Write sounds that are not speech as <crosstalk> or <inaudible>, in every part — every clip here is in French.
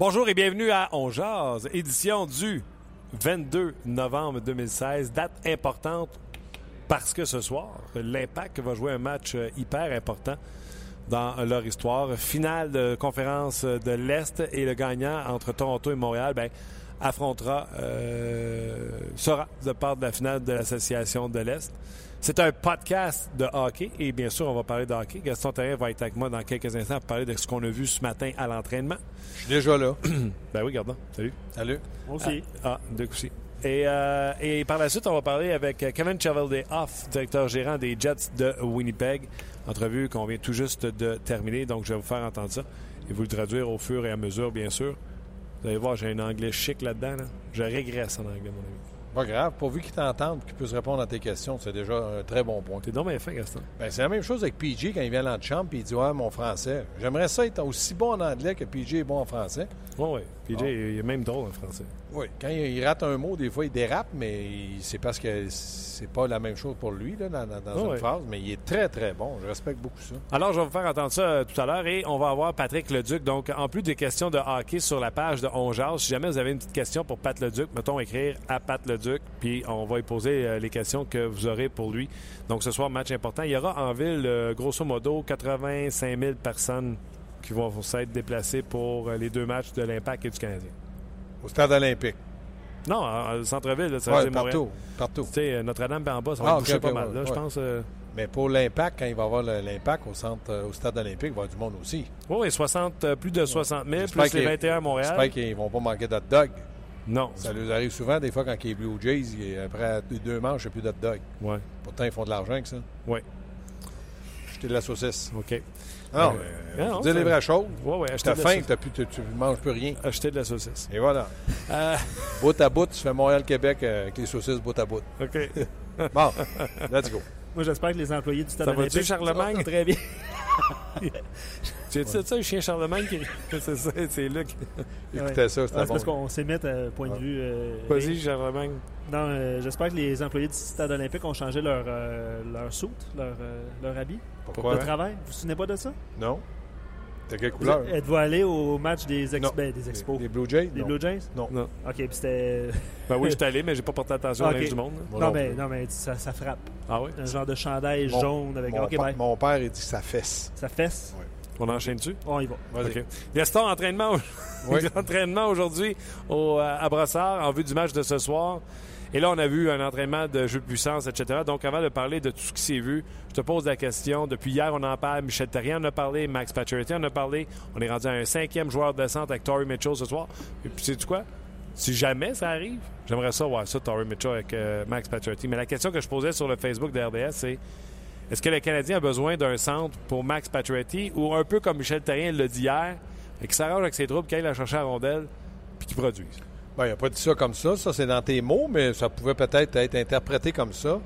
Bonjour et bienvenue à On édition du 22 novembre 2016, date importante parce que ce soir, l'Impact va jouer un match hyper important dans leur histoire. Finale de conférence de l'Est et le gagnant entre Toronto et Montréal ben, affrontera, euh, sera de part de la finale de l'Association de l'Est. C'est un podcast de hockey et bien sûr, on va parler de hockey. Gaston Terrien va être avec moi dans quelques instants pour parler de ce qu'on a vu ce matin à l'entraînement. Je suis déjà là. <clears throat> ben oui, gardons. Salut. Salut. Moi aussi. Ah, ah deux coups et, euh, et, par la suite, on va parler avec Kevin Chevelday-Off, directeur gérant des Jets de Winnipeg. Entrevue qu'on vient tout juste de terminer, donc je vais vous faire entendre ça et vous le traduire au fur et à mesure, bien sûr. Vous allez voir, j'ai un anglais chic là-dedans. Là. Je régresse en anglais, mon ami. Pas grave. Pourvu qu'il t'entende et qu'il puisse répondre à tes questions, c'est déjà un très bon point. T'es donc bien fin, Gaston. Ben, c'est la même chose avec PG quand il vient à l'antichambre et il dit Ouais, mon français. J'aimerais ça être aussi bon en anglais que PG est bon en français. Oui, oui. PJ, il est même drôle en français. Oui. Quand il, rate un mot, des fois, il dérape, mais c'est parce que c'est pas la même chose pour lui là, dans, dans une phrase. Mais il est très, très bon. Je respecte beaucoup ça. Alors, je vais vous faire entendre ça euh, tout à l'heure et on va avoir Patrick Leduc. Donc, en plus des questions de hockey sur la page de Ongeas, si jamais vous avez une petite question pour Pat Leduc, mettons écrire à Pat Leduc, puis on va y poser euh, les questions que vous aurez pour lui. Donc, ce soir, match important. Il y aura en ville, euh, grosso modo, 85 000 personnes qui vont s'être déplacés pour les deux matchs de l'Impact et du Canadien. Au stade olympique? Non, au centre-ville, ça ouais, partout, partout. Tu sais, Notre-Dame en bas, ça va ah, pas mal, je pense. Euh. Mais pour l'Impact, quand il va y avoir l'Impact au centre, au stade olympique, il va y avoir du monde aussi. Oui, oui 60, plus de 60 000, plus les 21 à Montréal. J'espère qu'ils ne vont pas manquer d'hot dog. Non. Ça leur arrive souvent, des fois, quand il y a Blue Jays, après deux manches, il n'y a plus d'hot dog. Oui. Pourtant, ils font de l'argent avec ça. Oui. Jeter de la saucisse. OK. Non, euh, non dis les vraies choses. Oui, oui. T'as faim, tu ne manges plus rien. Acheter de la saucisse. Et voilà. <laughs> Euh... Bout à bout, tu fais Montréal-Québec euh, avec les saucisses bout à bout. OK. <laughs> bon, let's go. Moi, j'espère que les employés du Stade ça olympique... Charlemagne? Très bien. <laughs> tu sais ça, le chien Charlemagne qui. <laughs> c'est ça, c'est là qui. <laughs> Écoutez ça, c'est parce qu'on s'émet à point de vue. Euh, Vas-y, Charlemagne. Non, euh, j'espère que les employés du Stade olympique ont changé leur, euh, leur soute, leur, leur habit. Pourquoi? De travail. Vous vous souvenez pas de ça? Non. De quelle couleur? Êtes-vous allé au match des, ben, des expos? Des, Blue Jays? Des Blue Jays? Non. non. OK, puis c'était... <laughs> ben oui, j'étais allé, mais j'ai pas porté attention okay. du monde. non, mais, non, mais ça, ça, frappe. Ah oui? Un genre de chandail jaune avec... Mon, okay, pa mon père, il dit ça fesse. Ça fesse? Oui. On enchaîne dessus? On y va. OK. Gaston, entraînement, oui. <laughs> entraînement aujourd'hui à Brossard en vue du match de ce soir. Et là, on a vu un entraînement de jeu de puissance, etc. Donc, avant de parler de tout ce qui s'est vu, je te pose la question. Depuis hier, on en parle. Michel Terrien en a parlé. Max Pacioretty en a parlé. On est rendu à un cinquième joueur de centre avec Torrey Mitchell ce soir. Et puis, sais-tu quoi? Si jamais ça arrive, j'aimerais ça voir ça, Torrey Mitchell avec euh, Max Pacioretty. Mais la question que je posais sur le Facebook de RDS, c'est est-ce que le Canadien a besoin d'un centre pour Max Pacioretty ou un peu comme Michel Terrien l'a dit hier, qui s'arrange avec ses troupes, qu'il la chercher à rondelle, puis qu'il produise? Ben, il n'a pas dit ça comme ça. Ça, c'est dans tes mots, mais ça pouvait peut-être être interprété comme ça.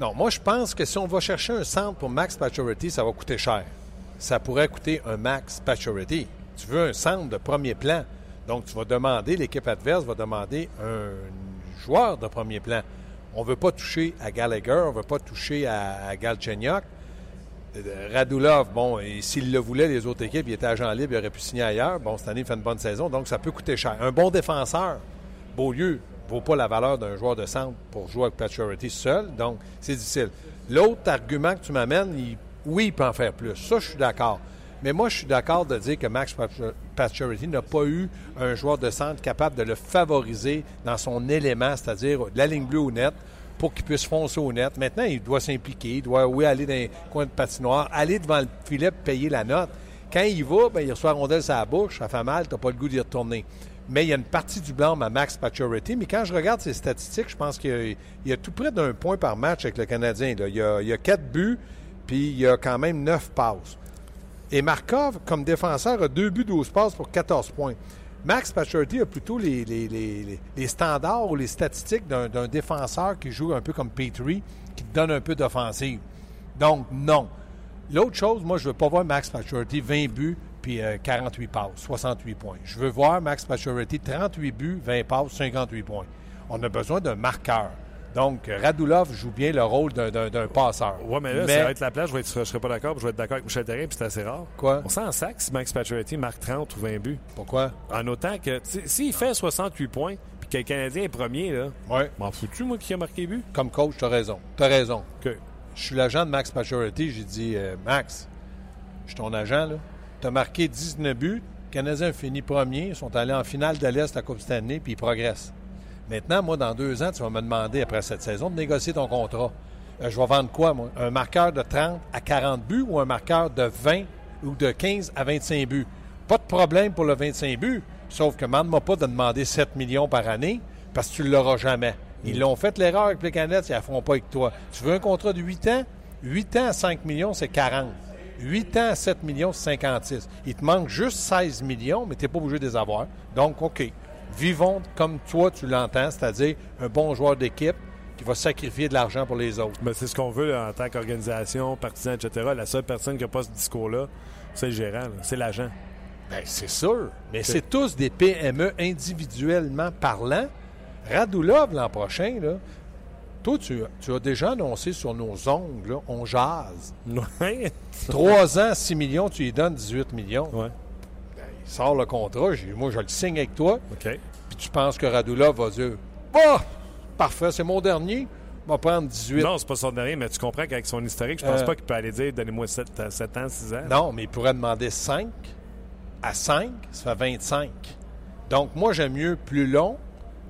Non, moi, je pense que si on va chercher un centre pour Max Pacioretty, ça va coûter cher. Ça pourrait coûter un Max Pacioretty. Tu veux un centre de premier plan. Donc, tu vas demander, l'équipe adverse va demander un joueur de premier plan. On ne veut pas toucher à Gallagher, on ne veut pas toucher à, à Galchenyuk. Radulov, bon, s'il le voulait, les autres équipes, il était agent libre, il aurait pu signer ailleurs. Bon, cette année, il fait une bonne saison, donc ça peut coûter cher. Un bon défenseur, Beaulieu, ne vaut pas la valeur d'un joueur de centre pour jouer avec Paturity seul, donc c'est difficile. L'autre argument que tu m'amènes, oui, il peut en faire plus. Ça, je suis d'accord. Mais moi, je suis d'accord de dire que Max Pacioretty n'a pas eu un joueur de centre capable de le favoriser dans son élément, c'est-à-dire la ligne bleue ou nette, pour qu'il puisse foncer au net. Maintenant, il doit s'impliquer, il doit, aller dans les coins de patinoire, aller devant le filet payer la note. Quand il va, bien, il reçoit la rondelle sur la bouche, ça fait mal, tu n'as pas le goût d'y retourner. mais il y a une partie du blanc à Max Pacioretty. Mais quand je regarde ses statistiques, je pense qu'il y, a tout près d'un point par match avec le Canadien. Il, y a, quatre buts, puis il y a quand même neuf passes. Et Markov, comme défenseur, a deux buts, 12 passes pour 14 points. Max Pacioretty a plutôt les standards ou les statistiques d'un défenseur qui joue un peu comme Petrie, qui donne un peu d'offensive. Donc, non. L'autre chose, moi, je ne veux pas voir Max Pacioretty 20 buts puis 48 euh, passes, 68 points. Je veux voir Max Pacioretty 38 buts, 20 passes, 58 points. On a besoin d'un marqueur. Donc, Radulov joue bien le rôle d'un passeur. Oui, mais là, ça va être la place. Je ne serais pas d'accord. Je vais être d'accord avec Michel Terrien, puis c'est assez rare. Quoi? On sent en sac si Max Pacioretty marque 30 ou 20 buts. Pourquoi? En autant que, s'il fait 68 points, puis que le Canadien est premier, là, ouais. m'en fous-tu, moi, qui a marqué but? Comme coach, tu as raison. Tu as raison. Que? Je suis l'agent de Max Pacioretty. J'ai dit, euh, Max, je suis ton agent, là. Tu as marqué 19 buts. Le Canadien a fini premier. Ils sont allés en finale de l'Est à la Coupe Stanley, puis ils progressent. Maintenant, moi, dans deux ans, tu vas me demander, après cette saison, de négocier ton contrat. Euh, je vais vendre quoi, moi? Un marqueur de 30 à 40 buts ou un marqueur de 20 ou de 15 à 25 buts? Pas de problème pour le 25 buts, sauf que demande-moi pas de demander 7 millions par année parce que tu ne l'auras jamais. Ils l'ont fait l'erreur avec les canettes, ils ne la feront pas avec toi. Tu veux un contrat de 8 ans? 8 ans à 5 millions, c'est 40. 8 ans à 7 millions, c'est 56. Il te manque juste 16 millions, mais tu n'es pas obligé de les avoir. Donc, OK vivons comme toi, tu l'entends, c'est-à-dire un bon joueur d'équipe qui va sacrifier de l'argent pour les autres. Mais c'est ce qu'on veut en tant qu'organisation, partisan, etc. La seule personne qui n'a pas ce discours-là, c'est le gérant, c'est l'agent. Bien, c'est sûr. Mais c'est tous des PME individuellement parlant. Radulov, l'an prochain, là, toi, tu, as déjà annoncé sur nos ongles, on jase. <laughs> Trois ans, 6 millions, tu lui donnes 18 millions. Ouais sort le contrat, moi je le signe avec toi. OK. Puis tu penses que Radula va dire Bah, parfait, c'est mon dernier. Il va prendre 18. Non, c'est pas son dernier, mais tu comprends qu'avec son historique, je pense euh, pas qu'il peut aller dire donnez-moi 7, ans, 6 ans. Non, mais il pourrait demander 5 à 5, ça fait 25. Donc moi j'aime mieux plus long,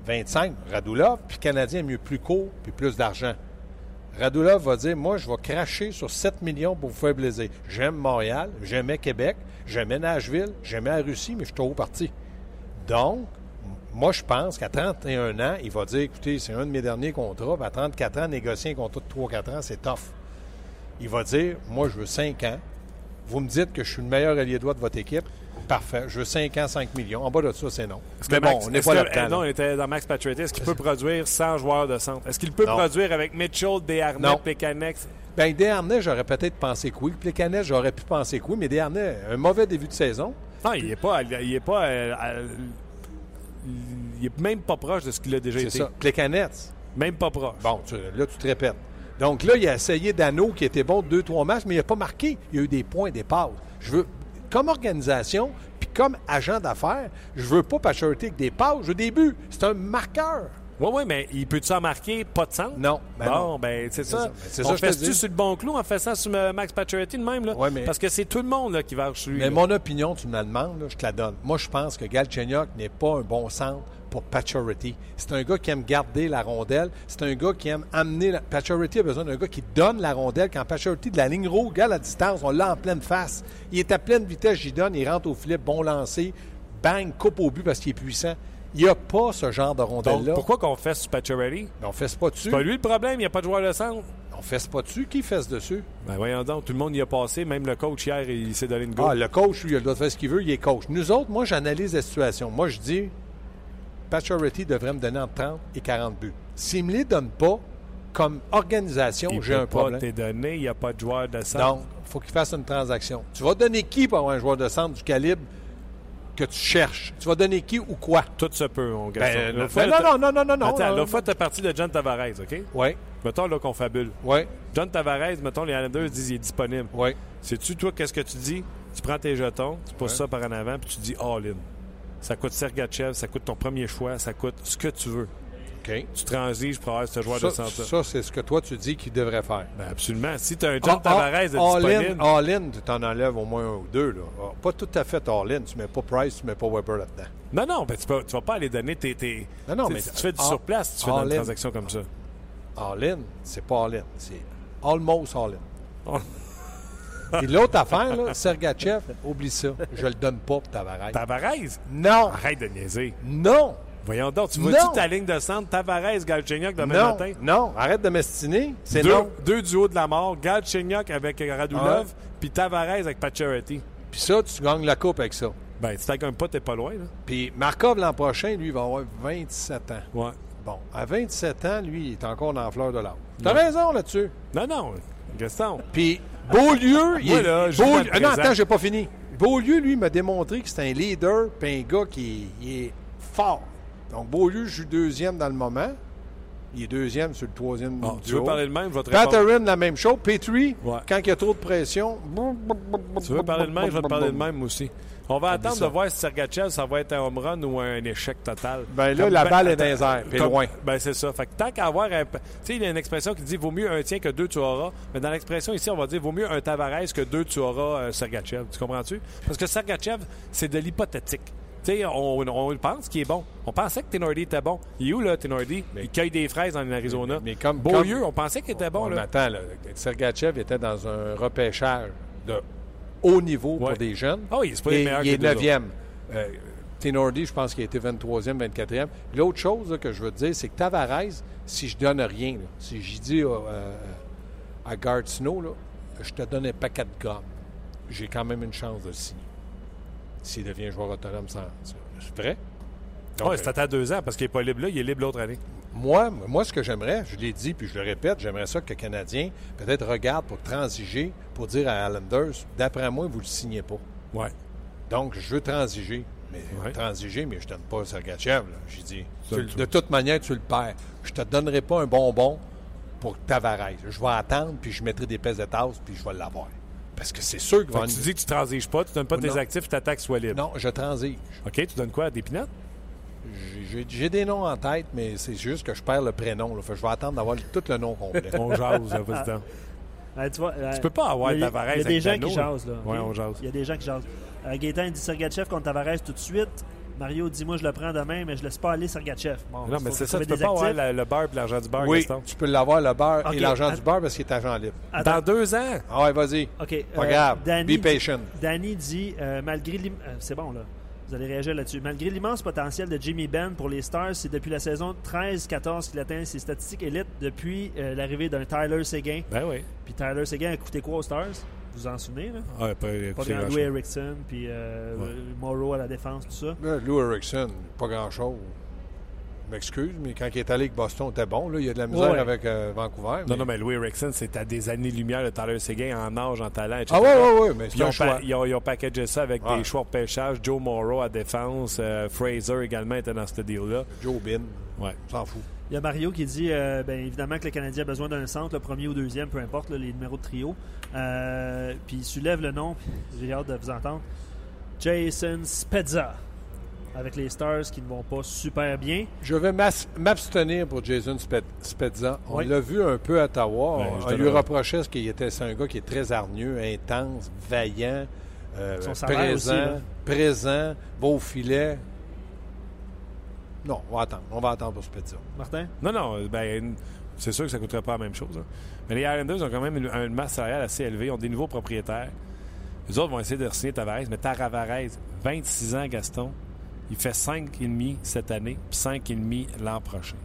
25, Radulov, puis Canadien mieux plus court, puis plus d'argent. Radulov va dire Moi, je vais cracher sur 7 millions pour vous faire plaisir. J'aime Montréal, j'aimais Québec, j'aimais Nashville, j'aimais la Russie, mais je suis trop parti. Donc, moi, je pense qu'à 31 ans, il va dire écoutez, c'est un de mes derniers contrats. à 34 ans, négocier un contrat de 3-4 ans, c'est tough. Il va dire moi, je veux 5 ans. Vous me dites que je suis le meilleur allié droit de votre équipe. Parfait. Je veux 5 ans, 5 millions. En bas de ça, c'est non. Mais bon, on n'est pas là Non, on était dans Max Patriot. Est-ce qu'il peut <laughs> produire 100 joueurs de centre? Est-ce qu'il peut produire avec Mitchell, Desharnais, Pécanex? Bien, Desharnais, j'aurais peut-être pensé que oui. Pécanex, j'aurais pu penser que oui. Mais Desharnais, un mauvais début de saison. Non, il n'est pas... Il est pas euh, il est même pas proche de ce qu'il a déjà été. C'est ça. Plekanec. Même pas proche. Bon, là, tu te répètes. Donc là, il a essayé Dano, qui était bon deux, trois matchs, mais il n'a pas marqué. Il y a eu des points, des passes. Je veux, comme organisation, puis comme agent d'affaires, je veux pas Pacioretty avec des passes, je veux des buts. C'est un marqueur. Oui, oui, mais il peut-tu en marquer pas de centre? Non. Ben bon, ben c'est ça. Ça. On fait-tu sur le bon clou en faisant sur euh, Max Pacioretty de même? Là? mais... Parce que c'est tout le monde là, qui va sur lui. Mais mon opinion, tu me la demandes, je te la donne. Moi, je pense que Galchenyuk n'est pas un bon centre pour Pacioretty. C'est un gars qui aime garder la rondelle. C'est un gars qui aime amener... La... Pacioretty a besoin d'un gars qui donne la rondelle. Quand Pacioretty, de la ligne rouge, regarde la distance, on l'a en pleine face. Il est à pleine vitesse, j'y donne, il rentre au filet, bon lancer, bang, coupe au but parce qu'il est puissant. Il n'y a pas ce genre de rondelle-là. Pourquoi qu'on fait sur Pacioretty? On fesse pas dessus. C'est pas lui le problème, il n'y a pas de joueur de centre. On fesse pas dessus. Qui fesse dessus? Ben voyons donc, tout le monde y a passé. Même le coach hier, il s'est donné une go. Ah, le coach, lui, il a le droit de faire ce qu'il veut, il est coach. Nous autres, moi, j'analyse la situation. Moi, je dis, Pacioretty devrait me donner entre 30 et 40 buts. S'il ne me les donne pas, comme organisation, j'ai un problème. Il donné, il n'y a pas de joueur de centre. Donc, il faut qu'il fasse une transaction. Tu vas donner qui pour avoir un joueur de centre du calibre que tu cherches? Tu vas donner qui ou quoi? Tout se peut, mon gars. Ben, non, non, non, non, non, Attends, l'autre fois, tu es parti de John Tavares, OK? Oui. Mettons là qu'on fabule. Oui. John Tavares, mettons, les Islanders disent qu'il est disponible. Oui. Sais-tu, toi, qu'est-ce que tu dis? Tu prends tes jetons, tu pousses ça par en avant, puis tu dis all-in. Ça coûte Sergachev, ça coûte ton premier choix, ça coûte ce que tu veux. Tu transiges pour avoir ce joueur de centre. Ça, c'est ce que toi, tu dis qu'il devrait faire. Ben absolument. Si tu as un John Tavares de disponible... All-in, tu t'en enlèves au moins un ou deux. Là. Ah, pas tout à fait all-in. Tu mets pas Price, tu mets pas Weber là-dedans. Non, non, ben, tu, ne vas pas aller donner tes... tes non, non, mais... tu fais du surplace, tu fais une transaction comme ça. All-in, c'est pas all-in. C'est almost all-in. Et l'autre affaire, là, Sergachev, oublie ça. Je le donne pas pour Tavares. Tavares? Non! Arrête de niaiser. Non! Voyons donc, tu vois-tu ta ligne de centre, Tavares, Galchenyuk demain Non! matin? Non! Arrête de m'estiner. C'est Deux, non. deux duos de la mort, Galchenyuk avec Radulov, puis Tavares avec Pacioretty. Puis ça, tu gagnes la coupe avec ça. Ben, si t'as pas, t'es pas loin, là. Puis Markov, l'an prochain, lui, il va avoir 27 ans. Ouais. Bon, à 27 ans, lui, il est encore dans la fleur de l'âge. T'as raison là-dessus. Non, non, Gaston. Puis Beaulieu, il est. là, je joue Beaulieu- dans le Ah non, attends, j'ai pas fini. Beaulieu, lui, m'a démontré que c'est un leader puis un gars qui est fort. Donc, Beaulieu joue deuxième dans le moment. Il est deuxième sur le troisième Bon, tu veux parler de même, je vais te la même chose. Petrie, Ouais. quand il y a trop de pression. Tu veux parler de même, je vais te parler de même aussi. On va attendre de voir si Sergachev, ça va être un home run ou un échec total. Ben là, Comme la ben- balle est dans les airs, puis loin. Ben c'est ça. Fait que tant qu'à avoir un... Tu sais, il y a une expression qui dit « vaut mieux un tien que deux tu auras ». Mais dans l'expression ici, on va dire « vaut mieux un Tavares que deux tu auras euh, Sergachev ». Tu comprends-tu? Parce que Sergachev, c'est de l'hypothétique. Sais, on, on pense qu'il est bon. On pensait que Tenordi était bon. Il est où, là, Tenordi? Il cueille des fraises en Arizona. Mais comme- Beaulieu, comme- on pensait qu'il était bon, On là. attend, là. Sergachev était dans un repêchage de haut niveau Ouais. pour des jeunes. Ah oui, c'est pas les meilleurs Il est les deux 9e. Euh, Tenordi, je pense qu'il a été 23e, 24e. L'autre chose là, que je veux te dire, c'est que Tavares, si je donne rien, là, si je dis euh, euh, à Gard Snow, là, je te donne un paquet de gomme, j'ai quand même une chance de le signer. S'il devient joueur autonome sans. C'est vrai? Ouais, c'est à deux ans parce qu'il n'est pas libre là, il est libre l'autre année. moi, moi, ce que j'aimerais, je l'ai dit puis je le répète, j'aimerais ça que le Canadien peut-être regarde pour transiger, pour dire à Islanders, d'après moi, vous ne le signez pas. Ouais. Donc, je veux transiger. Mais Ouais. transiger, mais je ne donne pas Sergachev. J'ai dit, tu- de toute manière, tu le perds. Je te donnerai pas un bonbon pour Tavares. Je vais attendre, puis je mettrai des pièces de tasse, puis je vais l'avoir. Parce que c'est sûr va que tu dis que tu transiges pas, tu donnes pas tes Non. actifs, tu t'attaques soit libre. Non, je transige. OK, tu donnes quoi? Des pinottes? J'ai- des noms en tête, mais c'est juste que je perds le prénom. là. Fait que je vais attendre d'avoir tout le nom complet. On jase, là, tu, vois, euh, Tu peux pas avoir Tavares Il y a des avec gens Dano, qui là. jasent. Là. Ouais, on jase. Il y a des gens qui jasent. Euh, Gaétan dit Sergachev contre Tavares tout de suite. Mario dit Moi, je le prends demain, mais je laisse pas aller Sergachev. Bon, Non, mais c'est ça, tu peux des pas avoir actifs. la- le beurre et l'argent du beurre, oui, Gaston. tu peux l'avoir, le beurre et l'argent du beurre, parce qu'il est agent libre. Attends, Dans deux ans? Ah ouais, vas-y. OK. Pas euh, grave. Danny Be patient. Danny dit euh, malgré l'im- euh, c'est bon là. Vous allez réagir là-dessus. Malgré l'immense potentiel de Jimmy Benn pour les Stars, c'est depuis la saison 13-14 qu'il atteint ses statistiques élites depuis euh, l'arrivée d'un Tyler Seguin. Ben oui. Puis Tyler Seguin a coûté quoi aux Stars? Vous vous en souvenez là? Ah, pas, Pas grand chose. Erickson, puis euh, Ouais. Morrow à la défense, tout ça. Là, Lou Erickson, pas grand-chose. Je m'excuse, mais quand il est allé avec Boston, était bon. Là, il y a de la misère Ouais. avec euh, Vancouver. Non, non, mais Louis Erickson, c'est à des années-lumière de Tyler Seguin en âge, en talent, etc. Ah ouais, ouais, ouais, mais ils un ont, choix. ils, ont, ils ont packagé ça avec Ouais. des choix de pêchage. Joe Morrow à défense. euh, Fraser également était dans ce deal-là. Joe Bin, Ouais. on s'en fout. Il y a Mario qui dit euh, ben, évidemment que le Canadien a besoin d'un centre, le premier ou deuxième, peu importe là, les numéros de trio. Euh, puis il soulève le nom, j'ai hâte de vous entendre. Jason Spezza. Avec les Stars qui ne vont pas super bien. Je vais m'abstenir pour Jason Spe- Spezza. On Oui. l'a vu un peu à Ottawa. Ouais, on lui reprochait ce qu'il était. C'est un gars qui est très hargneux, intense, vaillant, euh, Son salaire aussi, présent, présent, va au filet. Non, on va attendre. On va attendre pour Spezza. Martin? Non, non, ben, c'est sûr que ça ne coûterait pas la même chose. hein. Mais les Islanders ont quand même une, une masse salariale assez élevée, ils ont des nouveaux propriétaires. Les autres vont essayer de signer Tavares, mais Tavares, 26 ans, Gaston, il fait 5,5 cette année, puis 5,5 l'an prochain.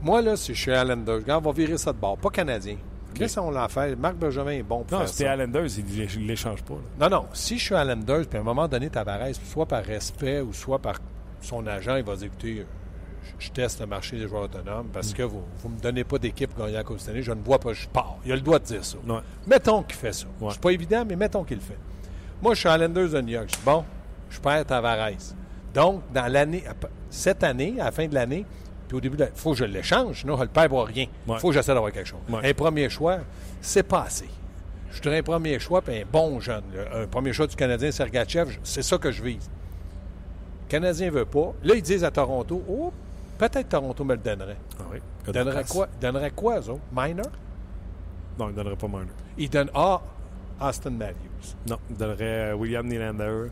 Moi, là, si je suis Islanders, regarde, on va virer ça de bord. Pas canadien. Qu'est-ce qu'on l'a fait? Marc Bergevin est bon pour Non, faire si t'es ça. Islanders, il ne l'échange pas. là. Non, non. Si je suis Islanders, puis à un moment donné, Tavares, soit par respect ou soit par son agent, il va dire écoutez, euh, je, teste le marché des joueurs autonomes parce que vous ne me donnez pas d'équipe gagner la Coupe cette année. Je ne vois pas, je pars. Il a le droit de dire ça. Ouais. Mettons qu'il fait ça. Ouais. C'est pas évident, mais mettons qu'il le fait. Moi, je suis Islanders de New York. Je dis bon, je perds Tavares. Donc, dans l'année, cette année, à la fin de l'année, puis au début, il faut que je l'échange, sinon je le perds pour rien. Il Ouais. faut que j'essaie d'avoir quelque chose. Un premier choix, c'est pas assez. Je voudrais un premier choix, puis un bon jeune. là. Un premier choix du Canadien, Sergachev, c'est ça que je vise. Le Canadien veut pas. Là, ils disent à Toronto, oh, peut-être Toronto me le donnerait. Ah oui. Il donnerait quoi, donnerait quoi, eux autres? Minor? Non, il ne donnerait pas Marner. Il donne A, Austin Matthews. Non, il donnerait euh, William Nylander.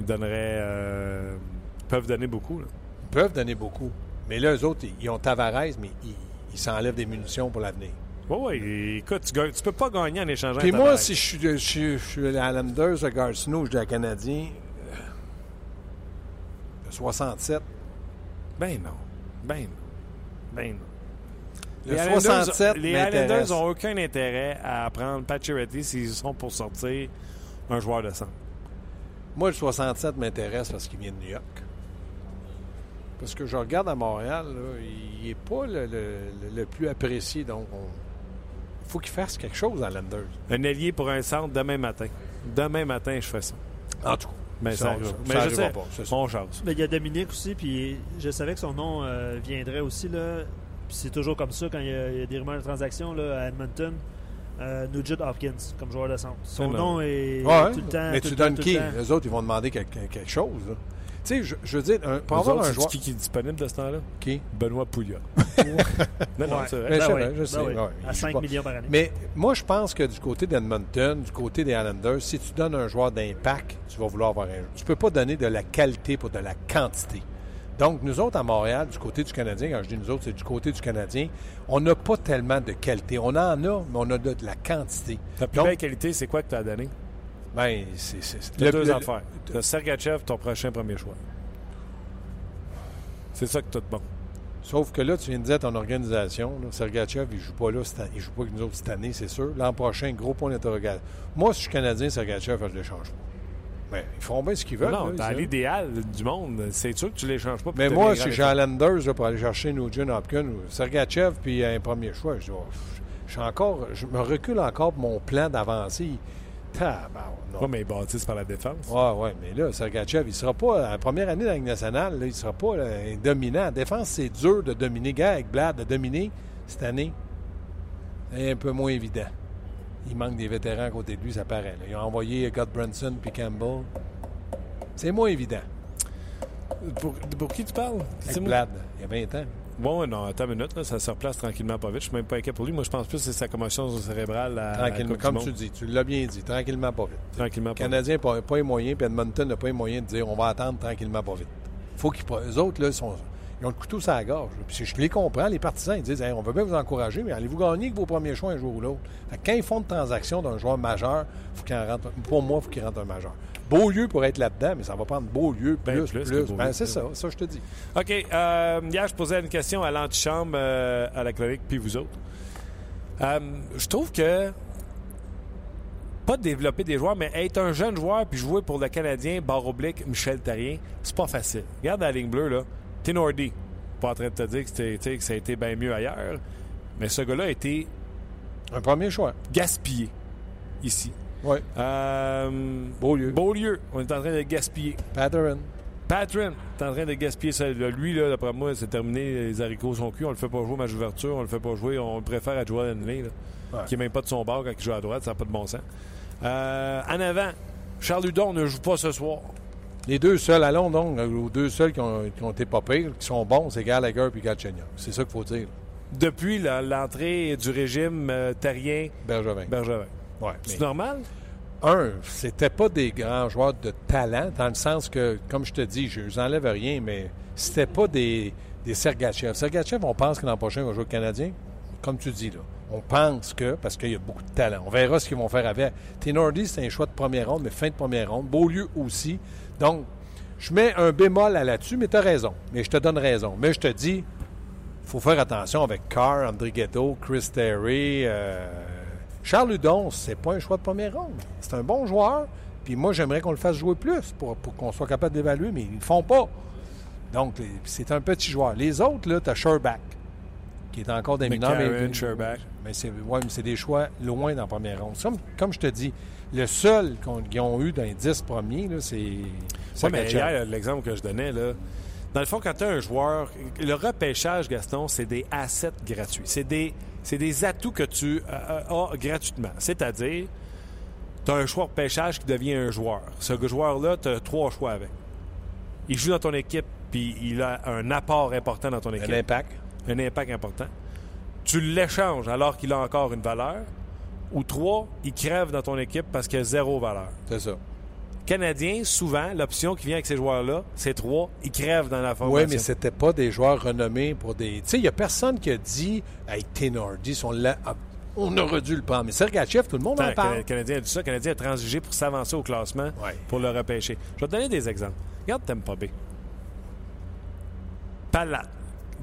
Il donnerait. euh, ils peuvent donner beaucoup. Là. Ils peuvent donner beaucoup. Mais là, eux autres, ils- ont Tavares, mais ils, ils s'enlèvent des munitions pour l'avenir. Oui, oui. Écoute, tu, tu peux pas gagner en échangeant Puis moi, si je suis, je suis, je suis les Islanders de Garcino, je dis à Canadien, euh, le 67. Ben non. Ben non. Ben non. Le Les Islanders- 67 les. Islanders n'ont aucun intérêt à prendre Pacioretty s'ils sont pour sortir un joueur de centre. Moi, le 67 m'intéresse parce qu'il vient de New York. Parce que je regarde à Montréal, là, il n'est pas le, le- le- le plus apprécié. Donc, il faut qu'il fasse quelque chose à Landers. Un ailier pour un centre demain matin. Demain matin, je fais ça. En tout cas, Mais ça, ça, Mais ça je sais, pas, on jase. Mais il y a Dominique aussi, puis je savais que son nom euh, viendrait aussi. Là. Puis c'est toujours comme ça quand il y, a, il y a des rumeurs de transactions là, à Edmonton. Euh, Nugent Hopkins comme joueur de centre. Son nom est Ouais, tout le temps. mais tout tu le donnes qui? Les autres, ils vont demander quelque, quelque chose. là. Tu sais, je, je veux dire, un, pour avoir autres, un joueur... qui qui est disponible de ce temps-là? Qui? Benoît Pouliot. <laughs> non, non, Ouais. c'est vrai. Ben oui, je ben sais, oui. ouais, il à joue 5 pas. millions par année. Mais moi, je pense que du côté d'Edmonton, du côté des Islanders, si tu donnes un joueur d'impact, tu vas vouloir avoir un. Tu peux pas donner de la qualité pour de la quantité. Donc, nous autres, à Montréal, du côté du Canadien, quand je dis nous autres, c'est du côté du Canadien, on n'a pas tellement de qualité. On en a, mais on a de, de la quantité. Ta plus Donc, belle qualité, c'est quoi que tu as donné? Ben, c'est. le- deux le- affaires. As Sergachev, ton prochain premier choix. C'est ça que de bon. Sauf que là, tu viens de dire ton organisation, là, Sergachev, il joue pas là, il joue pas avec nous autres cette année, c'est sûr. L'an prochain, gros point d'interrogation. Moi, si je suis Canadien, Sergachev, je ne l'échange pas. Mais ils font bien ce qu'ils veulent. non, là, dans l'idéal du monde, c'est sûr que tu les changes pas. Mais moi, si j'ai Islanders là, pour aller chercher Nugent Hopkins ou Sergachev puis un premier choix, je dis, oh, je suis encore, je me recule encore pour mon plan d'avancer. Tabarnak. Ouais, mais ils bâtissent par la défense. Ouais, ouais, mais là, Sergachev, il sera pas, la première année dans la Ligue nationale, là, il sera pas là, un dominant. En défense, c'est dur de dominer. Gars, avec Blad, de dominer cette année, c'est un peu moins évident. Il manque des vétérans à côté de lui, ça paraît. là. Ils ont envoyé Godbranson puis Campbell. C'est moins évident. Pour, pour qui tu parles? Avec? Blad, il y a 20 ans. Bon, non, attends une minute, là, ça se replace tranquillement pas vite. Je suis même pas inquiet pour lui. Moi, je pense plus que c'est sa commotion cérébrale à, à Tranquillement, du comme tu dis, tu l'as bien dit, tranquillement, pas vite. Tranquillement Le pas vite. Canadien n'a pas, pas les moyens, puis Edmonton n'a pas les moyens de dire on va attendre tranquillement, pas vite. faut qu'ils. Les autres, là, sont, ils ont le couteau sur la gorge. Puis je les comprends, les partisans, ils disent Hey, on veut bien vous encourager, mais allez-vous gagner avec vos premiers choix un jour ou l'autre? Quand ils font une transaction d'un joueur majeur, faut qu'il en rentre, pour moi, il faut qu'il rentre un majeur. Beaulieu pour être là-dedans, mais ça va prendre Beaulieu plus, Ben, plus. Ben, c'est c'est ça, ça, je te dis. OK. euh, hier, je posais une question à l'antichambre, euh, à la chronique, puis vous autres. Euh, je trouve que pas développer des joueurs, mais être un jeune joueur puis jouer pour le Canadien, barre oblique, Michel Tarien, c'est pas facile. Regarde la ligne bleue, là. Tinordi. Pas en train de te dire que, que ça a été bien mieux ailleurs, mais ce gars-là a été Un premier choix. gaspillé ici. Oui. Euh, Beaulieu. Beaulieu, on est en train de gaspiller. Patterson. Patron, t'es en train de gaspiller ça. Lui, là, d'après moi, c'est terminé. Les haricots sont cuits. On le fait pas jouer au match d'ouverture. On le fait pas jouer. On le préfère à Joel Henley, là, Ouais. qui est même pas de son bord quand il joue à droite. Ça n'a pas de bon sens. Euh, en avant, Charles Hudon ne joue pas ce soir. Les deux seuls, allons donc, les deux seuls qui ont, qui ont été pas pires, qui sont bons, c'est Gallagher et Galchenyuk. C'est ça qu'il faut dire. Depuis l'entrée du régime euh, terrien Bergevin. Bergevin. Ouais, C'est normal? un, c'était pas des grands joueurs de talent, dans le sens que, comme je te dis, je vous enlève rien, mais c'était pas des, des Sergachev. Sergachev, on pense que l'an prochain, il va jouer au Canadien. Comme tu dis, là. On pense que, parce qu'il y a beaucoup de talent. On verra ce qu'ils vont faire avec. Tenordi, c'est un choix de première ronde, mais fin de première ronde. Beaulieu aussi. Donc, je mets un bémol à là-dessus, mais tu as raison. Mais je te donne raison. Mais je te dis, faut faire attention avec Carr, André Ghetto, Chris Terry. euh, Charles Hudon, c'est pas un choix de première ronde. C'est un bon joueur. Puis moi, j'aimerais qu'on le fasse jouer plus pour, pour qu'on soit capable d'évaluer, mais ils ne le font pas. Donc, c'est un petit joueur. Les autres, là, tu as Sherback, qui est encore des mineurs. Mais- Sherback. Mais c'est ouais, mais c'est des choix loin dans la première ronde. Comme, comme je te dis, le seul qu'on- qu'ils ont eu dans les 10 premiers, là, c'est. Oui, c'est mais hier, l'exemple que je donnais, là, dans le fond, quand tu as un joueur, le repêchage, Gaston, c'est des assets gratuits. C'est des, c'est des atouts que tu euh, as gratuitement. C'est-à-dire, tu as un choix de repêchage qui devient un joueur. Ce joueur-là, tu as trois choix avec. Il joue dans ton équipe, puis il a un apport important dans ton équipe. Un impact. un impact important. Tu l'échanges alors qu'il a encore une valeur. Ou trois, il crève dans ton équipe parce qu'il a zéro valeur. C'est ça. Canadien, souvent, l'option qui vient avec ces joueurs-là, c'est trois, ils crèvent dans la formation. Oui, mais c'était pas des joueurs renommés pour des. Tu sais, il n'y a personne qui a dit Hey, Tenordi, si on l'a- ah, On aurait dû le prendre. Mais Sergachev, tout le monde en Attends, parle. Le Canadien a dit ça. Le Canadien a transigé pour s'avancer au classement Ouais. pour le repêcher. Je vais te donner des exemples. Regarde Tampa Bay. Palat,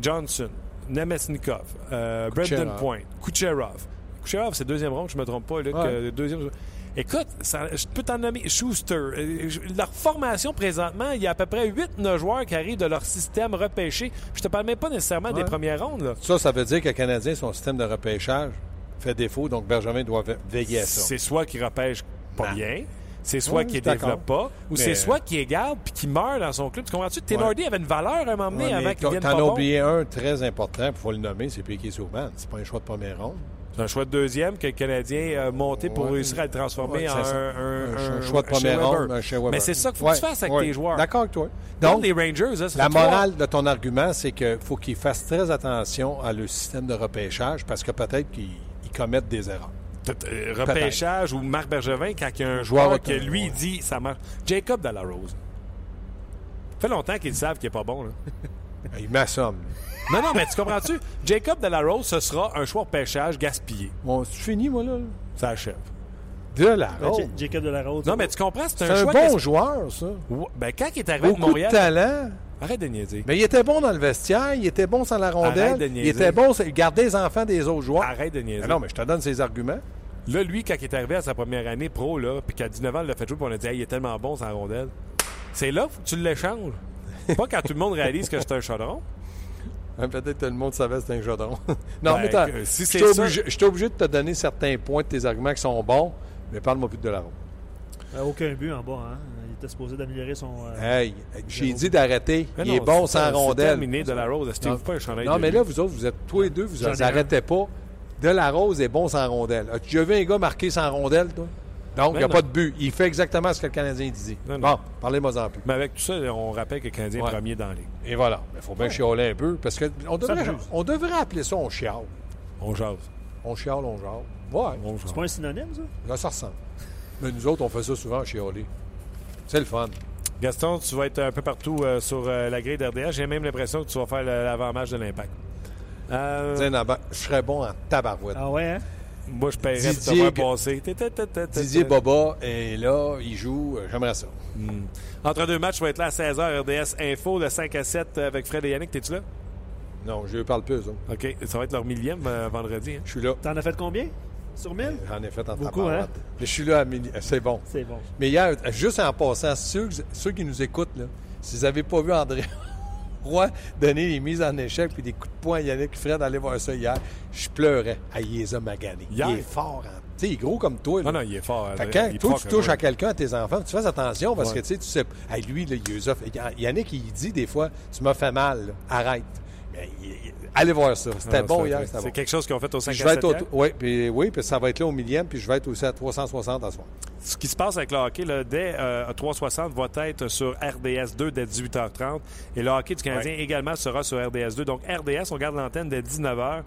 Johnson, Nemesnikov, euh, Brendan. Point, Kucherov. Kucherov, c'est deuxième ronde, je ne me trompe pas. Luc, Ouais. euh, deuxième... Écoute, ça- je peux t'en nommer Schuster. Euh, Leur formation présentement, il y a à peu près 8-9 joueurs qui arrivent de leur système repêché. Je te parle même pas nécessairement des Ouais. premières rondes. Là. Ça, ça veut dire que le Canadien, son système de repêchage fait défaut, donc Benjamin doit ve- veiller à ça. C'est soit qu'il repêche pas Non. bien, c'est soit Ouais, qu'il je suis développe pas, ou Mais- c'est soit qu'il est garde puis qu'il meurt dans son club. Tu comprends-tu? Tenordi avait une valeur à un moment donné Ouais, avant qu'il vienne T'en pas as bon. oublié un très important, il faut le nommer, c'est Piquet Souban. C'est pas un choix de première ronde. C'est un choix de deuxième que le Canadien a monté pour Ouais. réussir à le transformer Ouais, en un, un- Un un- choix de première ronde. Mais c'est ça qu'il faut Ouais, que tu fasses avec tes joueurs. D'accord avec toi. Donc, les Rangers, la morale de ton argument, c'est qu'il faut qu'ils fassent très attention à le système de repêchage parce que peut-être qu'ils ils commettent des erreurs. Euh, repêchage ou Marc Bergevin quand il y a un Joueur que lui il dit ça marche. Jacob Delarose. Ça fait longtemps qu'ils savent qu'il est pas bon. Là. <laughs> Ils m'assomment. Non, non, mais tu comprends-tu? Jacob Delarose, ce sera un choix de pêchage gaspillé. Bon, c'est fini, moi, là. Ça achève. De la Ben, Jacob Delarose. Non, mais tu comprends? C'est C'est un, un choix bon gasp- joueur, ça. Ouais, Ben, quand il est arrivé de Beaucoup de Montréal. talent. Arrête de niaiser. Mais il était bon dans le vestiaire, il était bon sans la Arrête de rondelle, niaiser. il était bon, il gardait les enfants des autres joueurs. Arrête de niaiser. Ah non, mais je te donne ses arguments. Là, lui, quand il est arrivé à sa première année pro, là, puis qu'à 19 ans, il l'a fait jouer, puis on a dit, Hey, il est tellement bon sans rondelle. C'est là que tu l'échanges. Pas quand tout le monde réalise que c'est un chaudron. Hein, Peut-être que tout le monde savait que c'était un jodon. <laughs> non, Ben, mais si je suis obligé, de te donner certains points de tes arguments qui sont bons, mais parle-moi plus de la ronde. Euh, aucun but en bas. Hein. Il était supposé d'améliorer son. euh, Hey, j'ai dit d'arrêter. Mais il non, est bon sans rondelle. terminé de la Rose. Non. pas un chandail Non, de mais lui. là, vous autres, vous êtes tous les deux, vous n'arrêtez pas. De la Rose est bon sans rondelle. As-tu déjà vu un gars marqué sans rondelle, toi? Donc, il n'y a pas de but. Il fait exactement ce que le Canadien dit. Non, non. Bon, parlez-moi en plus. Mais avec tout ça, on rappelle que le Canadien Ouais. est premier dans la ligue. Et voilà. Il faut bien chialer un peu, parce qu'on devrait, me juge. on devrait appeler ça on chiale. On jase. On chiale, on jase. Ouais, On jase. C'est pas un synonyme, ça? là, ça ressemble. Mais nous autres, on fait ça souvent chialer. C'est le fun. Gaston, tu vas être un peu partout euh, sur euh, la grille d'RDS. J'ai même l'impression que tu vas faire l'avant-match de l'Impact. Euh, je serais bon en tabarouette. Ah ouais, hein? Moi, je paierais pour te voir passer. Didier. Boba est là, il joue, euh, j'aimerais ça. Entre deux matchs, je vais être là à 16h, RDS Info, de 5 à 7 avec Fred et Yannick. T'es-tu là? Non, je ne parle plus, autres. OK. Ça va être leur millième euh, vendredi. hein. Je suis là. T'en as fait combien? Sur 1000? J'en ai fait en Beaucoup, hein? Mais je suis là à midi. C'est bon. C'est bon. Mais hier, juste en passant, ceux, ceux qui nous écoutent, là, si vous n'avez pas vu André Roy donner des mises en échec puis des coups de poing à Yannick Fred aller voir ça hier, je pleurais. Ah, il les a maganés. Hier? Il est fort. hein. Tu sais, il est gros comme toi. là. Non, non, il est fort. Fait que quand Il toi, fort tu touches à quelqu'un, à tes enfants, tu fais attention parce Ouais. que tu sais, tu sais, hey, lui, là, il Yannick, il dit des fois, tu m'as fait mal, là. arrête. Il- allez voir ça. C'était Ah, bon hier, C'est bon. quelque chose qu'ils ont fait au 5 Puis je à vais 7 être au, hier. ouais, puis, oui, puis ça va être là au millième, puis je vais être aussi à 360 à ce soir. Ce qui se passe avec le hockey, là, dès euh, 360, va être sur RDS2 dès 18h30. Et le hockey du Canadien également sera sur RDS2. Donc, RDS, on garde l'antenne dès 19h.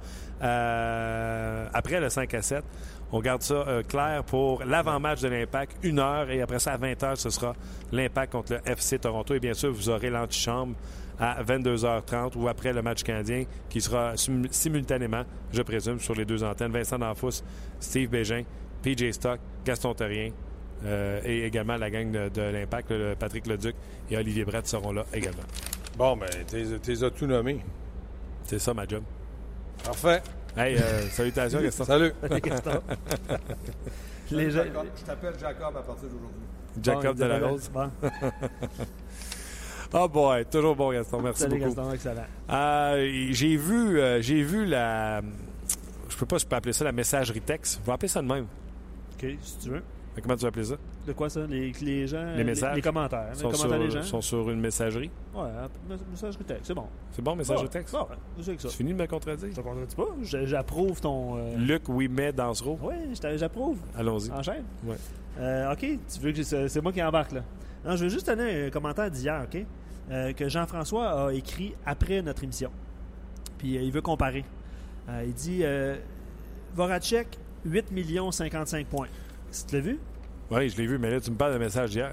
euh, après le 5 à 7, on garde ça euh, clair pour l'avant-match de l'Impact, une heure. Et après ça, à 20h, ce sera l'Impact contre le FC Toronto. Et bien sûr, vous aurez l'antichambre à 22h30 ou après le match canadien qui sera sim- simultanément, je présume, sur les deux antennes. Vincent D'Anfous, Steve Bégin, PJ Stock, Gaston Terrien euh, et également la gang de, de l'Impact, le Patrick Leduc et Olivier Brett seront là également. Bon, ben, tu les as tout nommés. C'est ça ma job. Parfait. Hey, euh, salutations Gaston. <laughs> Salut. <laughs> Les gens. Je t'appelle Jacob à partir d'aujourd'hui. Jacob Bon, de la. Rose. Bon, <laughs> Oh boy, toujours bon Gaston, merci salut beaucoup. Gaston, excellent. Euh, j'ai vu, euh, j'ai vu la, je peux pas, je peux appeler ça la messagerie texte. Je vais appeler ça de même. OK, si tu veux. Comment tu vas appeler ça? De quoi ça? Les, les gens. Les messages? Les, commentaires. Les sont commentaires des sur, gens. sont sur une messagerie. Ouais, messagerie texte, c'est bon. C'est bon, messagerie Ouais, texte? C'est ça. Tu finis de me contredire? Je te contredis pas. J'approuve ton. euh, Luc Ouimet Dansereau. Oui, j'approuve. Allons-y. Enchaîne. Ouais. OK, tu veux que c'est moi qui embarque là. Non, je veux juste donner un commentaire d'hier, OK? Euh, que Jean-François a écrit après notre émission. Puis euh, il veut comparer. Euh, il dit Voracek, 8 millions 55 points. Tu l'as vu? Oui, je l'ai vu, mais là, tu me parles de message d'hier.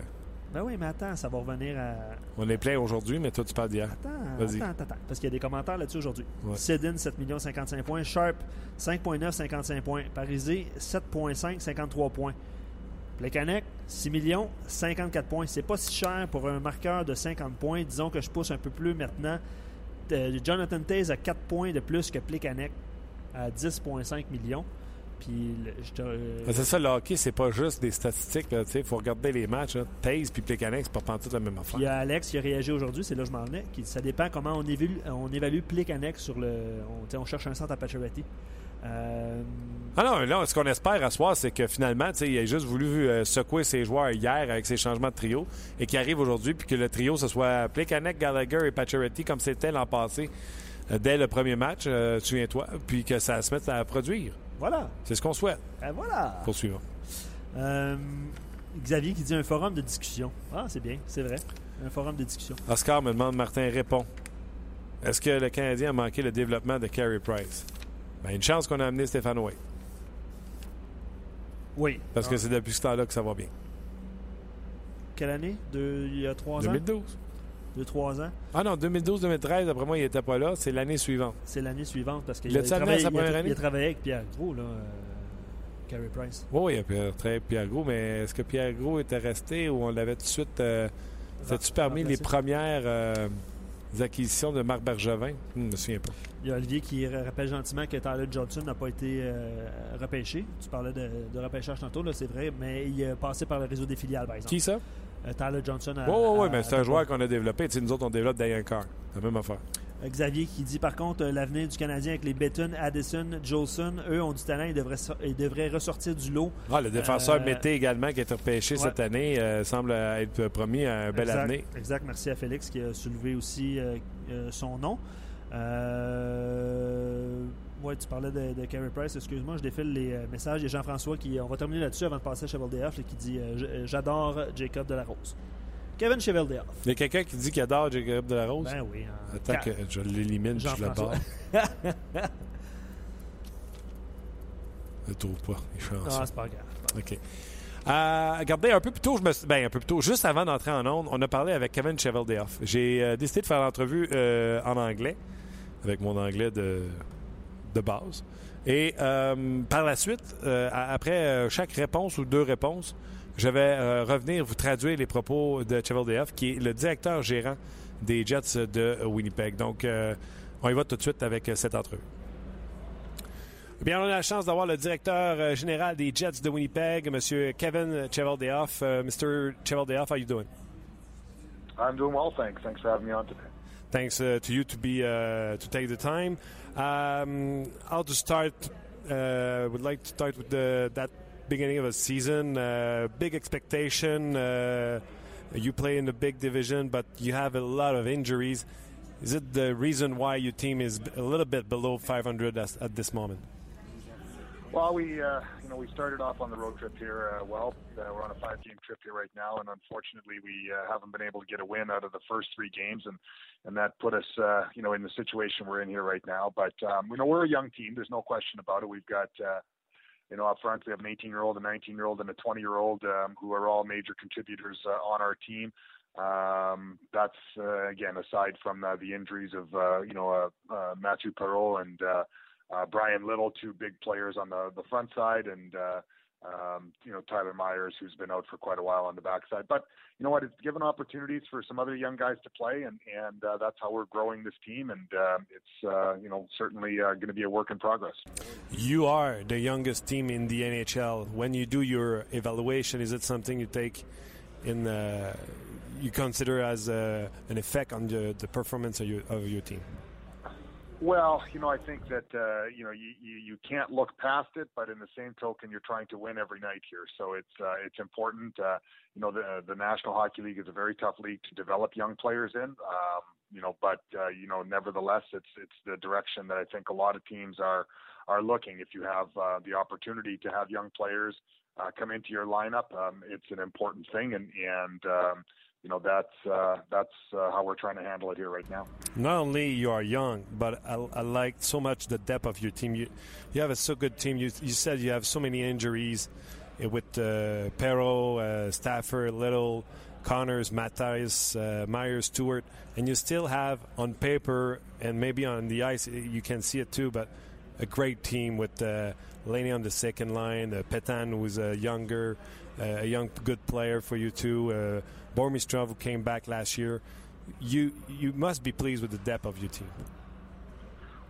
Ben oui, mais attends, ça va revenir à. On est plein aujourd'hui, mais toi, tu parles d'hier. Attends, Vas-y. attends, attends, Parce qu'il y a des commentaires là-dessus aujourd'hui. Ouais. Sedin, 7 millions 55 points. Sharp, 5,9, 55 points. Parisé, 7,5, 53 points. Plekanec, 6 millions, 54 points. C'est pas si cher pour un marqueur de 50 points. Disons que je pousse un peu plus maintenant. Euh, Jonathan Taze a 4 points de plus que Plekanec à 10,5 millions. Puis, euh, C'est ça, le hockey, c'est pas juste des statistiques. Il faut regarder les matchs. Là. Taze puis Plekanec, c'est pas pantoute la même affaire. Il y a Alex qui a réagi aujourd'hui, c'est là que je m'en venais. Qui, ça dépend comment on évalue, on évalue Plekanec sur le. On cherche un centre à Pacioretty. Euh, Ah non, là, ce qu'on espère à soir, c'est que finalement, tu sais, il a juste voulu euh, secouer ses joueurs hier avec ses changements de trio et qu'il arrive aujourd'hui, puis que le trio, ce soit Plekanec, Gallagher et Pacioretty comme c'était l'an passé euh, dès le premier match, euh, souviens-toi, puis que ça se mette à produire. voilà. C'est ce qu'on souhaite. Euh, voilà. Poursuivons. Xavier qui dit un forum de discussion. Ah, c'est bien, c'est vrai. Un forum de discussion. Oscar me demande, Martin, répond. Est-ce que le Canadien a manqué le développement de Carey Price? Ben, une chance qu'on a amené Stéphane White, Oui. parce Ah, que c'est depuis ce temps-là que ça va bien. Quelle année? Deux- Il y a trois ans? 2012. Deux, trois ans? Ah non, 2012-2013, après moi, il n'était pas là. C'est l'année suivante. C'est l'année suivante parce qu'il Il a, travaillé- il a- première année? il a travaillé avec Pierre Gros, là. euh, Carey Price. Oui, il a Pierre, très Pierre Gros, mais est-ce que Pierre Gros était resté ou on l'avait tout de suite. Euh, C'était-tu parmi les premières euh, acquisitions de Marc Bergevin Hmm, Je ne me souviens pas. Il y a Olivier qui rappelle gentiment que Tyler Johnson n'a pas été euh, repêché. Tu parlais de, de repêchage tantôt, c'est vrai, mais il est passé par le réseau des filiales, par exemple. Qui ça? Euh, Tyler Johnson. Oui, oui, oui, mais c'est un joueur qu'on a développé. Tu sais, nous autres, on développe Diane Carr. La même affaire. Xavier qui dit par contre euh, l'avenir du Canadien avec les Betton, Addison, Jolson, eux ont du talent, ils devraient, ils devraient ressortir du lot. Ah, le défenseur Euh, Mété également, qui a été repêché ouais. cette année, euh, semble être promis un bel exact, avenir. Exact, merci à Félix qui a soulevé aussi euh, son nom. Ouais, tu parlais de, de Carey Price, excuse-moi, je défile les messages. Il y a Jean-François qui, on va terminer là-dessus avant de passer à Chevaldeoff, là, qui dit J'adore Jacob Delarose. Kevin Chevaldeoff. Il y a quelqu'un qui dit qu'il adore Jacob Delarose? Ben oui. en Attends que je l'élimine, je Jean-François. l'adore. Je le trouve pas. Il chanceux. Ah, c'est pas grave. OK. Euh, regardez, un peu plus tôt, je me suis- ben, un peu plus tôt, juste avant d'entrer en onde, on a parlé avec Kevin Cheveldayoff. J'ai euh, décidé de faire l'entrevue euh, en anglais, avec mon anglais de, de base. Et euh, par la suite, euh, après euh, chaque réponse ou deux réponses, je vais euh, revenir vous traduire les propos de Cheveldayoff, qui est le directeur gérant des Jets de Winnipeg. Donc, euh, on y va tout de suite avec euh, cette entrevue. Eh Bien, on a la chance d'avoir le directeur général des Jets de Winnipeg, M. Kevin Cheveldayoff. Uh, Mr. Cheveldayoff, how you doing? I'm doing well, thanks. Thanks for having me on today. Thanks uh, to you to be uh, to take the time. Um, I'll just start. Uh, would like to start with the that beginning of a season. Uh, big expectation. Uh, you play in the big division, but you have a lot of injuries. Is it the reason why your team is a little bit below 500 as, at this moment? Well, we uh, you know we started off on the road trip here uh, well. Uh, we're on a five-game trip here right now, and unfortunately, we uh, haven't been able to get a win out of the first three games, and and that put us uh, you know in the situation we're in here right now. But um, you know we're a young team. There's no question about it. We've got. Uh, you know, up front, we have an 18 year old, a 19 year old, and a 20 year old um, who are all major contributors uh, on our team. Um, that's uh, again aside from uh, the injuries of uh, you know uh, uh, Matthew Perot and uh, uh, Brian Little, two big players on the the front side, and uh, um, you know Tyler Myers, who's been out for quite a while on the backside. But you know what? It's given opportunities for some other young guys to play, and and uh, that's how we're growing this team. And um, it's uh, you know certainly uh, going to be a work in progress. You are the youngest team in the NHL. When you do your evaluation, is it something you take in, uh, you consider as uh, an effect on the, the performance of your, of your team? Well, you know, I think that uh, you know you, you you can't look past it, but in the same token, you're trying to win every night here, so it's uh, it's important. Uh, you know, the the National Hockey League is a very tough league to develop young players in. Um, you know, but uh, you know, nevertheless, it's it's the direction that I think a lot of teams are are looking. If you have uh, the opportunity to have young players uh, come into your lineup, um, it's an important thing, and and um, you know that's uh, that's uh, how we're trying to handle it here right now. Not only you are young, but I, I like so much the depth of your team. You you have a so good team. You you said you have so many injuries uh, with uh, Perro, uh, Stafford, Little, Connors, Matthias, uh, Myers, Stewart, and you still have on paper and maybe on the ice you can see it too, but a great team with uh, Laney on the second line, uh, Petan who's a younger, uh, a young good player for you too, uh, Bormistrov who came back last year. You you must be pleased with the depth of your team.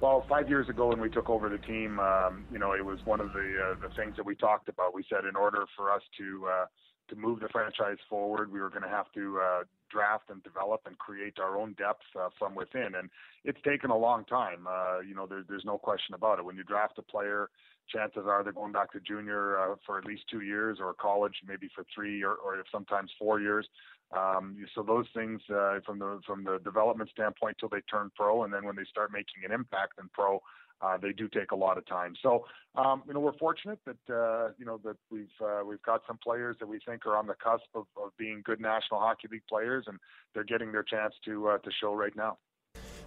Well, five years ago when we took over the team, um, you know, it was one of the uh, the things that we talked about. We said in order for us to uh, to move the franchise forward, we were going to have to uh, draft and develop and create our own depth uh, from within. And it's taken a long time. Uh, you know, there, there's no question about it. When you draft a player, chances are they're going back to junior uh, for at least two years or college maybe for three or, or sometimes four years. Um, so those things uh, from the from the development standpoint till they turn pro, and then when they start making an impact in pro, uh, they do take a lot of time. So, um, you know, we're fortunate that uh, you know that we've uh, we've got some players that we think are on the cusp of, of being good National Hockey League players, and they're getting their chance to uh, to show right now.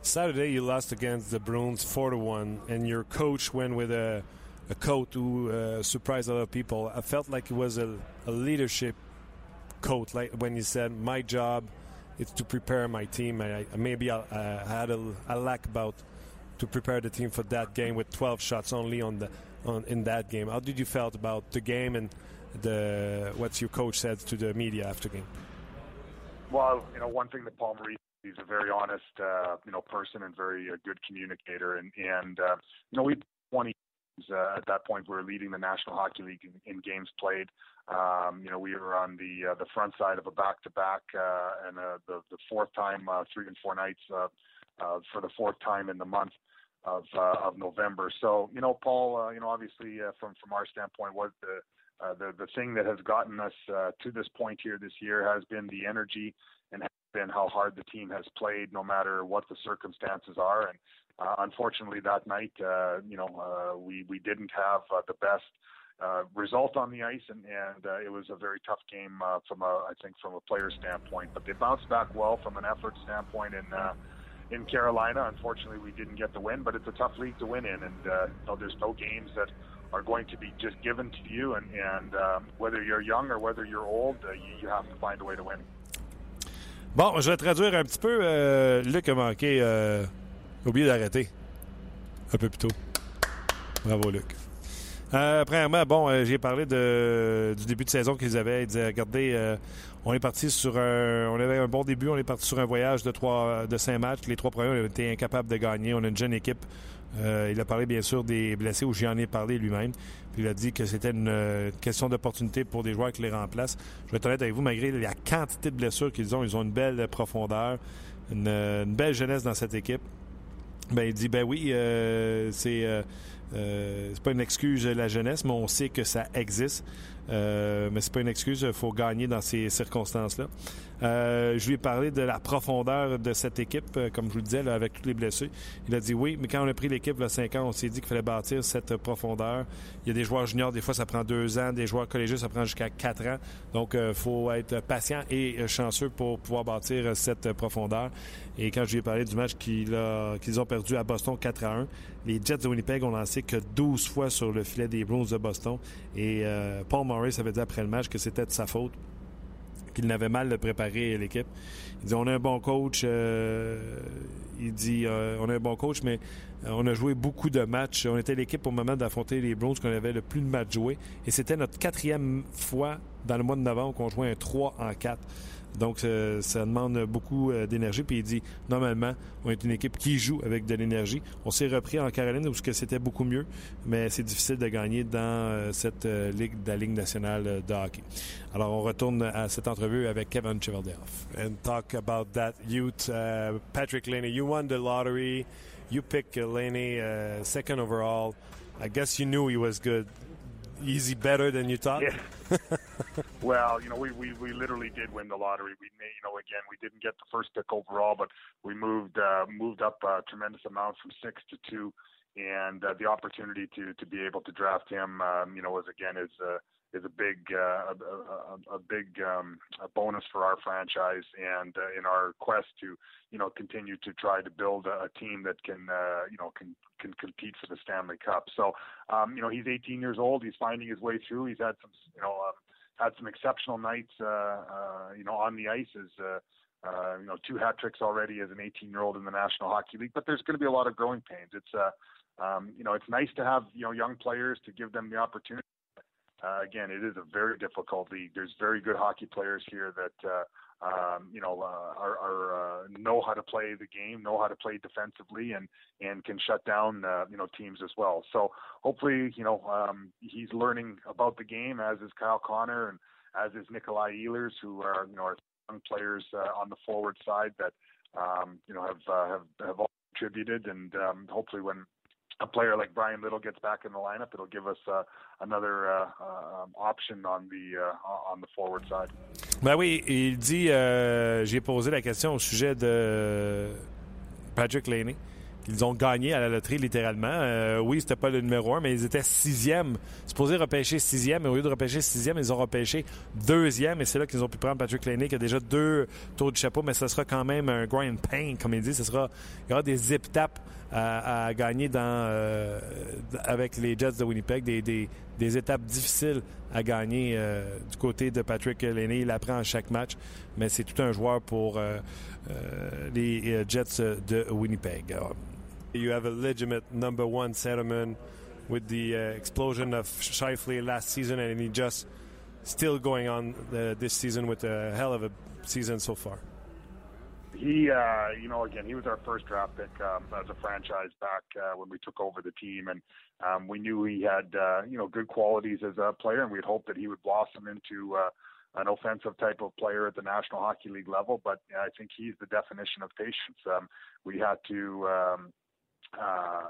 Saturday, you lost against the Bruins four to one, and your coach went with a a coach who uh, surprised a lot of people. I felt like it was a, a leadership coach, like when he said, "My job." is to prepare my team. I, maybe I, I had a, a lack about to prepare the team for that game with 12 shots only on the on in that game. How did you felt about the game and the what your coach said to the media after game? Well, you know, one thing that Paul Maurice he's a very honest, uh, you know, person and very uh, good communicator, and and uh, you know we 20 uh, at that point we were leading the National Hockey League in, in games played. Um, you know, we were on the uh, the front side of a back-to-back, uh, and uh, the the fourth time, uh, three and four nights uh, uh, for the fourth time in the month of uh, of November. So you know, Paul, uh, you know, obviously uh, from from our standpoint, what the uh, the the thing that has gotten us uh, to this point here this year has been the energy and been how hard the team has played, no matter what the circumstances are. And uh, unfortunately, that night, uh, you know, uh, we we didn't have uh, the best. Uh, result on the ice, and, and uh, it was a very tough game uh, from a, I think, from a player standpoint. But they bounced back well from an effort standpoint, and uh, in Carolina. Unfortunately, we didn't get the win, but it's a tough league to win in, and uh, you know, there's no games that are going to be just given to you, and, and um, whether you're young or whether you're old, uh, you, you have to find a way to win. Bon, je vais traduire un petit peu. Euh, Luc a manqué. Euh, oublié d'arrêter. Un peu plus tôt. Bravo, Luc. Euh, premièrement, bon, euh, j'ai parlé du début de saison qu'ils avaient. Ils disaient, regardez, euh, on est parti sur un, on avait un bon début, on est parti sur un voyage de trois, de cinq matchs. Les trois premiers, on été incapables de gagner. On a une jeune équipe. Il a parlé bien sûr des blessés, où j'en ai parlé lui-même. Puis il a dit que c'était une question d'opportunité pour des joueurs qui les remplacent. Je vais être honnête avec vous, malgré la quantité de blessures qu'ils ont, ils ont une belle profondeur, une belle jeunesse dans cette équipe. Ben, il dit, ben oui, euh, c'est euh, euh, pas une excuse la jeunesse, mais on sait que ça existe. Euh, mais c'est pas une excuse, il faut gagner dans ces circonstances-là. Euh, je lui ai parlé de la profondeur de cette équipe, euh, comme je vous le disais, avec tous les blessés. Il a dit oui, mais quand on a pris l'équipe a cinq ans, on s'est dit qu'il fallait bâtir cette profondeur. Il y a des joueurs juniors, des fois ça prend deux ans, des joueurs collégiaux, ça prend jusqu'à quatre ans. Donc, il faut être patient et chanceux pour pouvoir bâtir cette profondeur. Et quand je lui ai parlé du match qu'ils ont perdu à Boston 4 à 1, les Jets de Winnipeg ont lancé que 12 fois sur le filet des Bruins de Boston. Et Paul Morris avait dit après le match que c'était de sa faute qu'il n'avait mal préparé l'équipe. Il dit on a un bon coach. Euh, il dit euh, on a un bon coach, mais euh, on a joué beaucoup de matchs. On était l'équipe au moment d'affronter les Browns qu'on avait le plus de matchs joués. Et c'était notre quatrième fois dans le mois de novembre qu'on jouait un 3 en 4. Donc, euh, ça demande beaucoup euh, d'énergie. Puis il dit, normalement, on est une équipe qui joue avec de l'énergie. On s'est repris en Caroline où c'était beaucoup mieux, mais c'est difficile de gagner dans euh, cette ligue de la Ligue nationale de hockey. Alors, on retourne à cette entrevue avec Kevin Cheveldayoff. And talk about that youth. Uh, Patrick Laney, you won the lottery. You picked Laney uh, second overall. I guess you knew he was good. Easy better than you thought? Yeah. <laughs> well, you know, we, we, we literally did win the lottery. We, you know, again, we didn't get the first pick overall, but we moved uh, moved up a tremendous amount from six to two, and uh, the opportunity to to be able to draft him, um, you know, was again is. Uh, is a big uh, a, a, a big um, a bonus for our franchise and uh, in our quest to you know continue to try to build a, a team that can uh, you know can can compete for the Stanley Cup. So um, you know he's 18 years old. He's finding his way through. He's had some you know. Um, had some exceptional nights, uh, uh, you know, on the ice as, uh, uh, you know, two hat tricks already as an 18 year old in the National Hockey League, but there's going to be a lot of growing pains. It's, uh, um, you know, it's nice to have, you know, young players to give them the opportunity. Uh, again, it is a very difficult league. There's very good hockey players here that, uh, um, you know, uh, are, are uh, know how to play the game, know how to play defensively, and and can shut down, uh, you know, teams as well. So hopefully, you know, um, he's learning about the game as is Kyle Connor and as is Nikolai Ehlers, who are you know are young players uh, on the forward side that um, you know have uh, have have all contributed, and um, hopefully when a player like Brian Little gets back in the lineup, it'll give us uh, another uh, uh, option on the uh, on the forward side. Ben oui, il dit euh, j'ai posé la question au sujet de Patrick Laney. Ils ont gagné à la loterie, littéralement. Euh, oui, c'était pas le numéro un, mais ils étaient sixième. Supposé repêcher sixième, mais au lieu de repêcher sixième, ils ont repêché deuxième. Et c'est là qu'ils ont pu prendre Patrick Laney, qui a déjà deux tours de chapeau, mais ce sera quand même un grind pain, comme il dit. Ce sera, il y aura des zip-taps à, à, gagner dans, euh, avec les Jets de Winnipeg, des, des, des étapes difficiles à gagner euh, du côté de Patrick Laney. Il apprend à chaque match, mais c'est tout un joueur pour euh, euh les Jets de Winnipeg. You have a legitimate number one centerman with the uh, explosion of Shifley last season, and he just still going on uh, this season with a hell of a season so far. He, uh, you know, again, he was our first draft pick um, as a franchise back uh, when we took over the team, and um, we knew he had, uh, you know, good qualities as a player, and we'd hoped that he would blossom into uh, an offensive type of player at the National Hockey League level. But I think he's the definition of patience. Um, we had to, um, uh,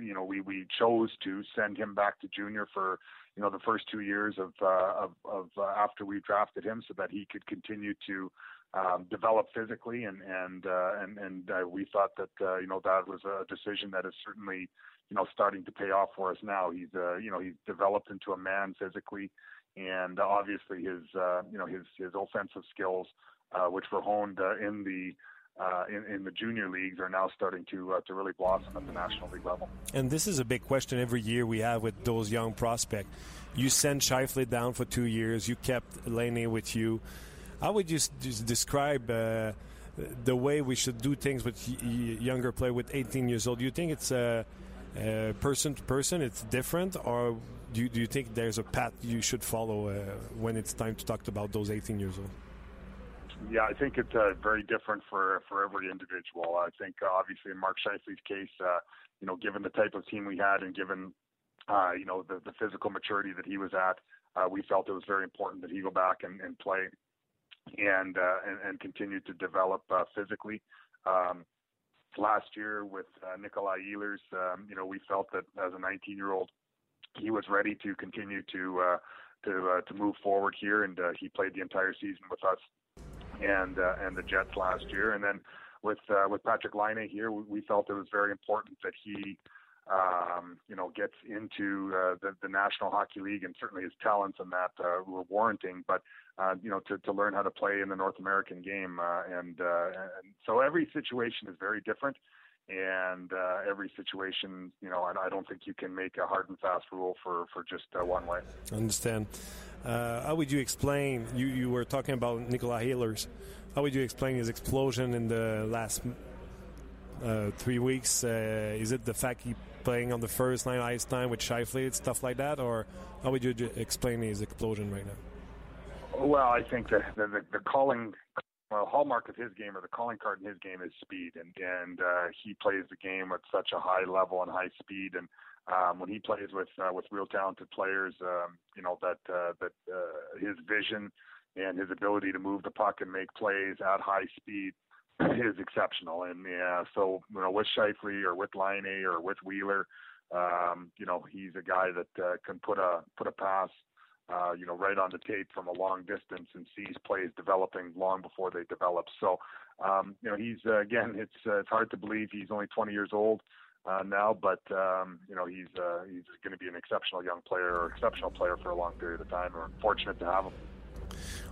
you know, we, we chose to send him back to junior for, you know, the first two years of, uh, of, of uh, after we drafted him so that he could continue to, um, develop physically and, and, uh, and, and, uh, we thought that, uh, you know, that was a decision that is certainly, you know, starting to pay off for us now. He's, uh, you know, he's developed into a man physically and obviously his, uh, you know, his, his offensive skills, uh, which were honed uh, in the, uh, in, in, the junior leagues are now starting to uh, to really blossom at the National League level. And this is a big question every year we have with those young prospects. You sent Shifley down for two years. You kept Laney with you. How would you describe uh, the way we should do things with younger player with 18 years old? Do you think it's uh, person to person, it's different, or do you, do you think there's a path you should follow uh, when it's time to talk about those 18 years old? Yeah, I think it's uh, very different for for every individual. I think uh, obviously in Mark Shifley's case, uh, you know, given the type of team we had and given uh, you know the, the physical maturity that he was at, uh, we felt it was very important that he go back and, and play and, uh, and and continue to develop uh, physically. Um, last year with uh, Nikolai Ehlers, um, you know, we felt that as a 19 year old, he was ready to continue to uh, to uh, to move forward here, and uh, he played the entire season with us and uh, and the Jets last year. And then with uh, with Patrick Line here, we, we felt it was very important that he um, you know, gets into uh, the, the National Hockey League, and certainly his talents in that uh, were warranting. But uh, you know, to, to learn how to play in the North American game, uh, and, uh, and so every situation is very different, and uh, every situation, you know, I, I don't think you can make a hard and fast rule for for just uh, one way. I understand. Uh, how would you explain? You you were talking about Nikolai Ehlers. How would you explain his explosion in the last uh, three weeks? Uh, is it the fact he playing on the first line ice time with Shifley, stuff like that, or how would you explain his explosion right now? Well, I think the the, the calling well, hallmark of his game or the calling card in his game is speed, and and uh, he plays the game at such a high level and high speed, and um, when he plays with uh, with real talented players, um, you know that uh, that uh, his vision and his ability to move the puck and make plays at high speed <clears throat> is exceptional. And yeah, so you know with Shifley or with Line or with Wheeler, um, you know he's a guy that uh, can put a put a pass. Uh, you know, right on the tape from a long distance and sees plays developing long before they develop. So, um, you know, he's uh, again, it's uh, it's hard to believe he's only 20 years old now, but you know he's he's going to be an exceptional young player or exceptional player for a long period of time. We're fortunate to have him.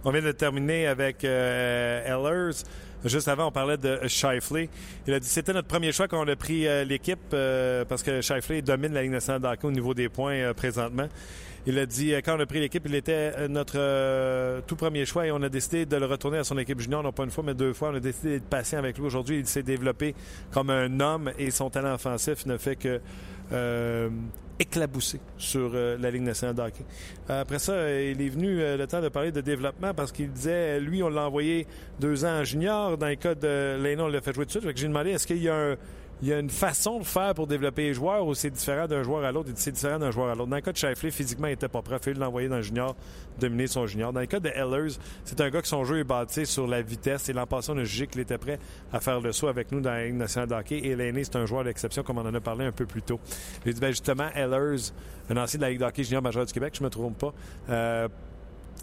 On vient de terminer avec euh, Ellers. Juste avant, on parlait de Shifley. Il a dit c'était notre premier choix quand on a pris euh, l'équipe euh, parce que Shifley domine la Ligue nationale d'hockey au niveau des points présentement. Il a dit quand on a pris l'équipe, il était notre tout premier choix et on a décidé de le retourner à son équipe junior, non pas une fois, mais deux fois. On a décidé d'être patient avec lui. Aujourd'hui, il s'est développé comme un homme et son talent offensif ne fait que éclaboussé sur euh, la Ligue nationale d'hockey. Après ça, il est venu euh, le temps de parler de développement parce qu'il disait, lui, on l'a envoyé deux ans en junior. Dans le cas de Lénon, on l'a fait jouer tout de suite. J'ai demandé, est-ce qu'il y a un il y a une façon de faire pour développer les joueurs ou c'est différent d'un joueur à l'autre? C'est différent d'un joueur à l'autre. Dans le cas de Shifley, physiquement, il n'était pas prêt. Il l'envoyer dans le junior, dominer son junior. Dans le cas de Ellers, c'est un gars que son jeu est bâti sur la vitesse. Et l'an passé, on a qu'il était prêt à faire le saut avec nous dans la Ligue nationale de hockey. Et l'aîné, c'est un joueur d'exception, comme on en a parlé un peu plus tôt. J'ai dit, ben justement, Ellers, un ancien de la Ligue de hockey junior majeur du Québec, je ne me trompe pas, euh,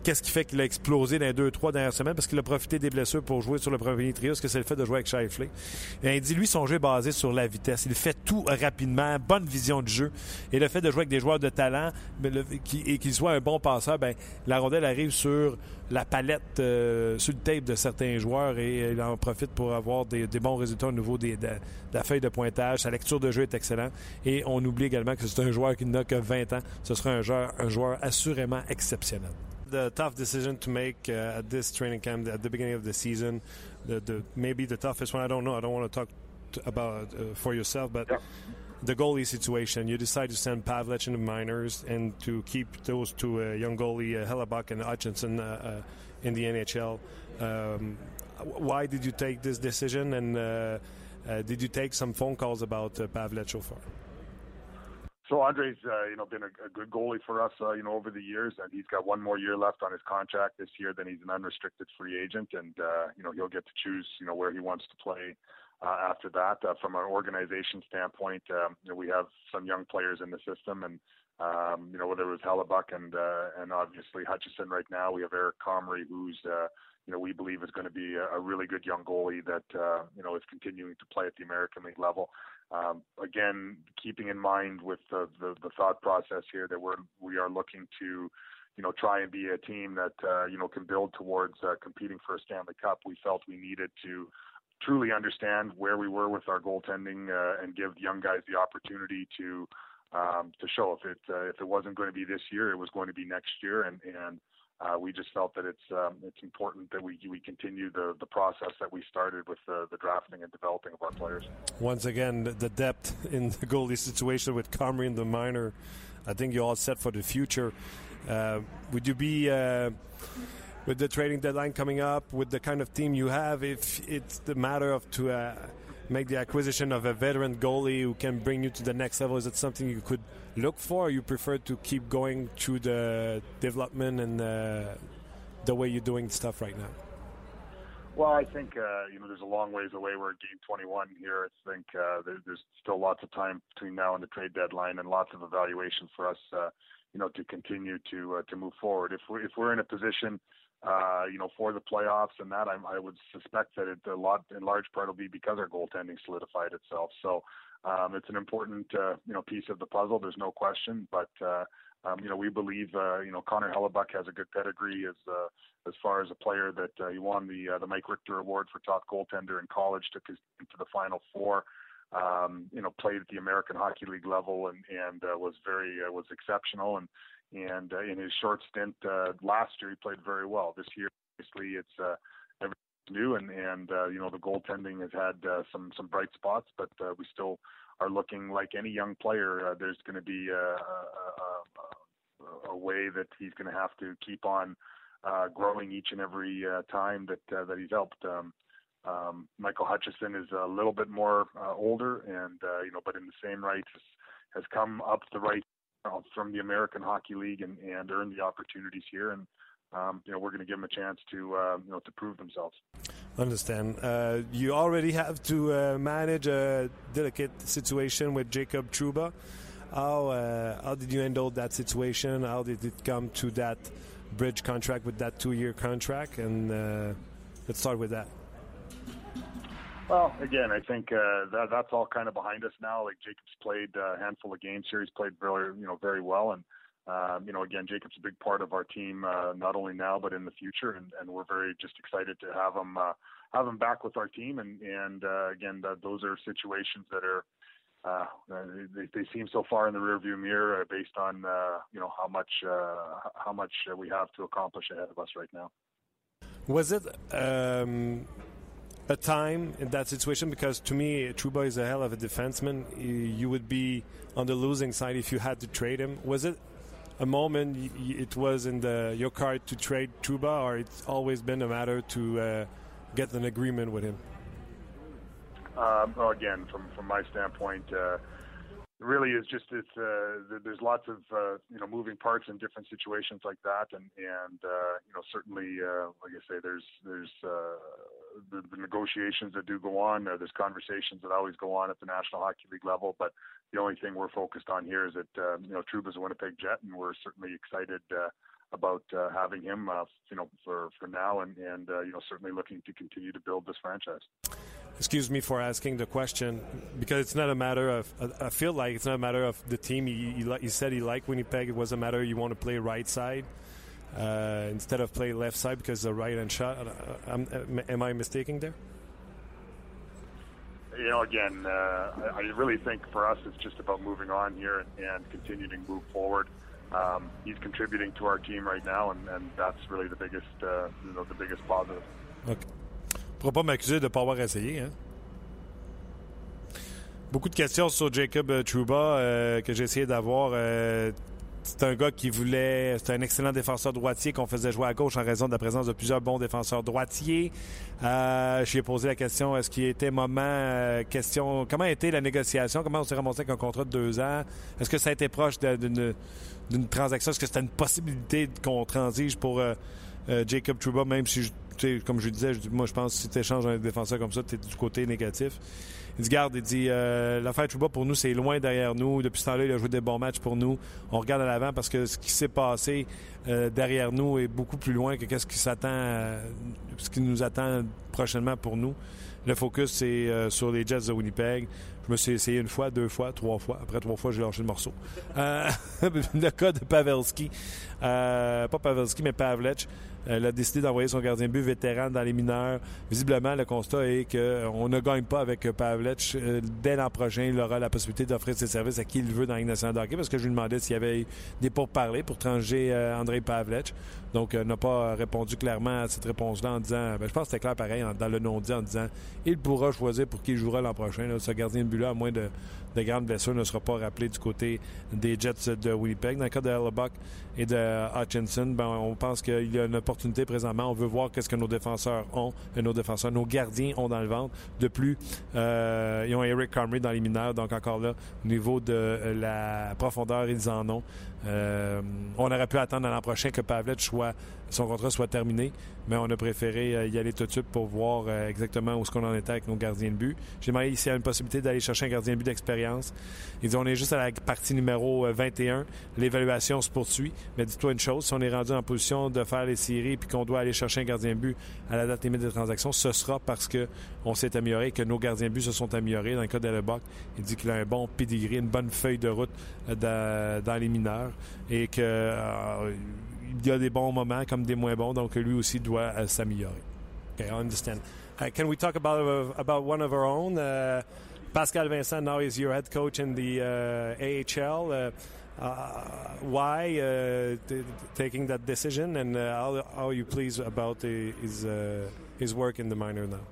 Qu'est-ce qui fait qu'il a explosé dans les deux, trois dernières semaines? Parce qu'il a profité des blessures pour jouer sur le premier trio. Est-ce que c'est le fait de jouer avec Shifley? Et il dit, lui, son jeu est basé sur la vitesse. Il fait tout rapidement, bonne vision du jeu. Et le fait de jouer avec des joueurs de talent et qu'il soit un bon passeur, ben, la rondelle arrive sur la palette, euh, sur le tape de certains joueurs et il en profite pour avoir des, bons résultats au niveau des, de, la feuille de pointage. Sa lecture de jeu est excellente. Et on oublie également que c'est un joueur qui n'a que 20 ans. Ce sera un joueur, un joueur assurément exceptionnel. The tough decision to make uh, at this training camp at the beginning of the season? The, the maybe the toughest one. I don't know. I don't want to talk about uh, for yourself, but. Yeah. The goalie situation. You decide to send Pavlich in the minors and to keep those two uh, young goalie, uh, Hellebuck and Hutchinson, uh, uh, in the NHL. Um, why did you take this decision, and did you take some phone calls about uh, Pavlich so far? So Andre's, uh, you know, been a, a, good goalie for us, uh, you know, over the years, and he's got one more year left on his contract this year. Then he's an unrestricted free agent, and uh, you know, he'll get to choose, you know, where he wants to play uh, after that. Uh, from an organization standpoint, um, you know, we have some young players in the system, and um, you know, whether it was Hellebuck and uh, and obviously Hutchison right now, we have Eric Comrie, who's you know, we believe is going to be a, a really good young goalie that, uh, you know, is continuing to play at the American League level. Um, again, keeping in mind with the, the, the thought process here that we're we are looking to, you know, try and be a team that uh, you know can build towards uh, competing for a Stanley Cup. We felt we needed to truly understand where we were with our goaltending uh, and give young guys the opportunity to um, to show if it uh, if it wasn't going to be this year, it was going to be next year, and and uh, we just felt that it's um, it's important that we we continue the the process that we started with the, the drafting and developing of our players. Once again, the depth in the goalie situation with Comrie and the minor, I think you're all set for the future. Uh, would you be uh, with the trading deadline coming up with the kind of team you have? If it's the matter of to uh, make the acquisition of a veteran goalie who can bring you to the next level? Is it something you could look for? you prefer to keep going through the development and uh, the way you're doing stuff right now? Well, I think uh, you know there's a long ways away. We're at game 21 here. I think uh, there, there's still lots of time between now and the trade deadline, and lots of evaluation for us, uh, you know, to continue to uh, to move forward. If we're if we're in a position uh, you know, for the playoffs and that, I, I would suspect that it a lot in large part will be because our goaltending solidified itself. So um, it's an important uh, you know piece of the puzzle. There's no question, but uh, um, you know we believe uh, you know Connor Hellebuck has a good pedigree as uh, as far as a player that uh, he won the uh, the Mike Richter Award for top goaltender in college, took to the Final Four. Um, you know, played at the American Hockey League level and and uh, was very uh, was exceptional and and uh, in his short stint uh, last year, he played very well. This year, obviously, it's uh, everything's new, and and uh, you know the goaltending has had uh, some some bright spots, but uh, we still are looking like any young player. Uh, there's going to be a, a, a, a way that he's going to have to keep on uh, growing each and every uh, time that uh, that he's helped. Um, um, Michael Hutchison is a little bit more uh, older, and uh, you know, but in the same right has, has come up the right uh, from the American Hockey League and, and earn the opportunities here. And um, you know, we're going to give them a chance to uh, you know to prove themselves. Understand. Uh, you already have to uh, manage a delicate situation with Jacob Truba. How uh, how did you handle that situation? How did it come to that bridge contract with that two year contract? And uh, let's start with that. Well, again, I think uh, that that's all kind of behind us now. Like Jacob's played a handful of games here. He's played very, you know, very well, and um, you know, again, Jacob's a big part of our team, uh, not only now but in the future, and, and we're very just excited to have him uh, have him back with our team. And and uh, again, the, those are situations that are uh, they, they seem so far in the rearview mirror uh, based on uh, you know how much uh, how much we have to accomplish ahead of us right now. Was it um, a time in that situation? Because to me, Trouba is a hell of a defenseman. You would be on the losing side if you had to trade him. Was it a moment it was in the your card to trade Trouba, or it's always been a matter to uh, get an agreement with him? Um, well, again, from from my standpoint, uh, really is just it's uh, there's lots of uh, you know moving parts in different situations like that, and and uh, you know certainly uh, like I say, there's there's uh, the, the negotiations that do go on. Uh, there's conversations that always go on at the National Hockey League level, but the only thing we're focused on here is that uh, you know Trouba's a Winnipeg Jet, and we're certainly excited. Uh, about uh, having him, uh, you know, for, for now, and and uh, you know, certainly looking to continue to build this franchise excuse me for asking the question because it's not a matter of I feel like it's not a matter of the team. He, he, he said he liked Winnipeg. It was a matter you want to play right side uh, instead of play left side because the right hand shot. Uh, I'm, am I mistaken there? You know, again, uh, I, really think for us it's just about moving on here and, and continuing to move forward. Um, he's contributing to our team right now, and, and that's really the biggest, uh, you know, the biggest positive. Okay. pourras pas m'accuser de ne pas avoir essayé. Hein? Beaucoup de questions sur Jacob euh, Trouba euh, que j'ai essayé d'avoir. Euh, c'est un gars qui voulait. C'est un excellent défenseur droitier qu'on faisait jouer à gauche en raison de la présence de plusieurs bons défenseurs droitiers. je lui ai posé la question est-ce qu'il était moment. question Comment a été la négociation? Comment on s'est ramassé avec un contrat de deux ans? Est-ce que ça a été proche d'une transaction? Est-ce que c'était une possibilité qu'on transige pour Jacob Trouba, même si je comme je disais, moi, je pense que si tu échanges un défenseur comme ça, tu es du côté négatif. Il dit, garde, il dit, euh, l'affaire Trouba, pour nous, c'est loin derrière nous. Depuis ce temps-là, il a joué des bons matchs pour nous. On regarde à l'avant parce que ce qui s'est passé euh, derrière nous est beaucoup plus loin que ce qui s'attend, euh, ce qui nous attend prochainement pour nous. Le focus, c'est sur les Jets de Winnipeg. Je me suis essayé une fois, deux fois, trois fois. Après trois fois, j'ai lâché le morceau. <laughs> le cas de Pavelski. pas Pavelski, mais Pavlech. Elle a décidé d'envoyer son gardien but vétéran dans les mineurs. Visiblement, le constat est qu'on euh, ne gagne pas avec Pavlech. Euh, dès l'an prochain, il aura la possibilité d'offrir ses services à qui il veut dans la nationale parce que je lui demandais s'il y avait des pourparlers pour tranger euh, André Pavlech. Donc, n'a pas répondu clairement à cette réponse-là en disant, ben, je pense que c'était clair pareil dans le non-dit en disant, il pourra choisir pour qui il jouera l'an prochain. ce gardien de but-là, à moins de, de grandes blessures, ne sera pas rappelé du côté des Jets de Winnipeg. Dans le cas de Hellebuck et de Hutchinson, ben, on pense qu'il y a une opportunité présentement. On veut voir qu'est-ce que nos défenseurs ont, nos défenseurs, nos gardiens ont dans le ventre. De plus, euh, ils ont Eric Comrie dans les mineurs, donc encore là, au niveau de la profondeur, ils en ont. Euh, on aurait pu attendre l'an prochain que Pavlet soit, son contrat soit terminé, mais on a préféré euh, y aller tout de suite pour voir euh, exactement où est-ce qu'on en était avec nos gardiens de but. J'ai demandé s'il y a une possibilité d'aller chercher un gardien de but d'expérience. Ils disent on est juste à la partie numéro 21. L'évaluation se poursuit. Mais dis-toi une chose, si on est rendu en position de faire les séries puis qu'on doit aller chercher un gardien de but à la date limite des transactions, ce sera parce que on s'est amélioré, que nos gardiens de but se sont améliorés. Dans le cas d'Ellebuck, il dit qu'il a un bon pedigree, une bonne feuille de route dans les mineurs et qu'il euh, y a des bons moments comme des moins bons, donc lui aussi doit euh, s'améliorer. Okay, I understand. Uh, can we talk about uh, about one of our own? Uh, Pascal Vincent now is your head coach in the uh, AHL. Uh, why taking that decision, and how, how, are you pleased about the, his his work in the minor now?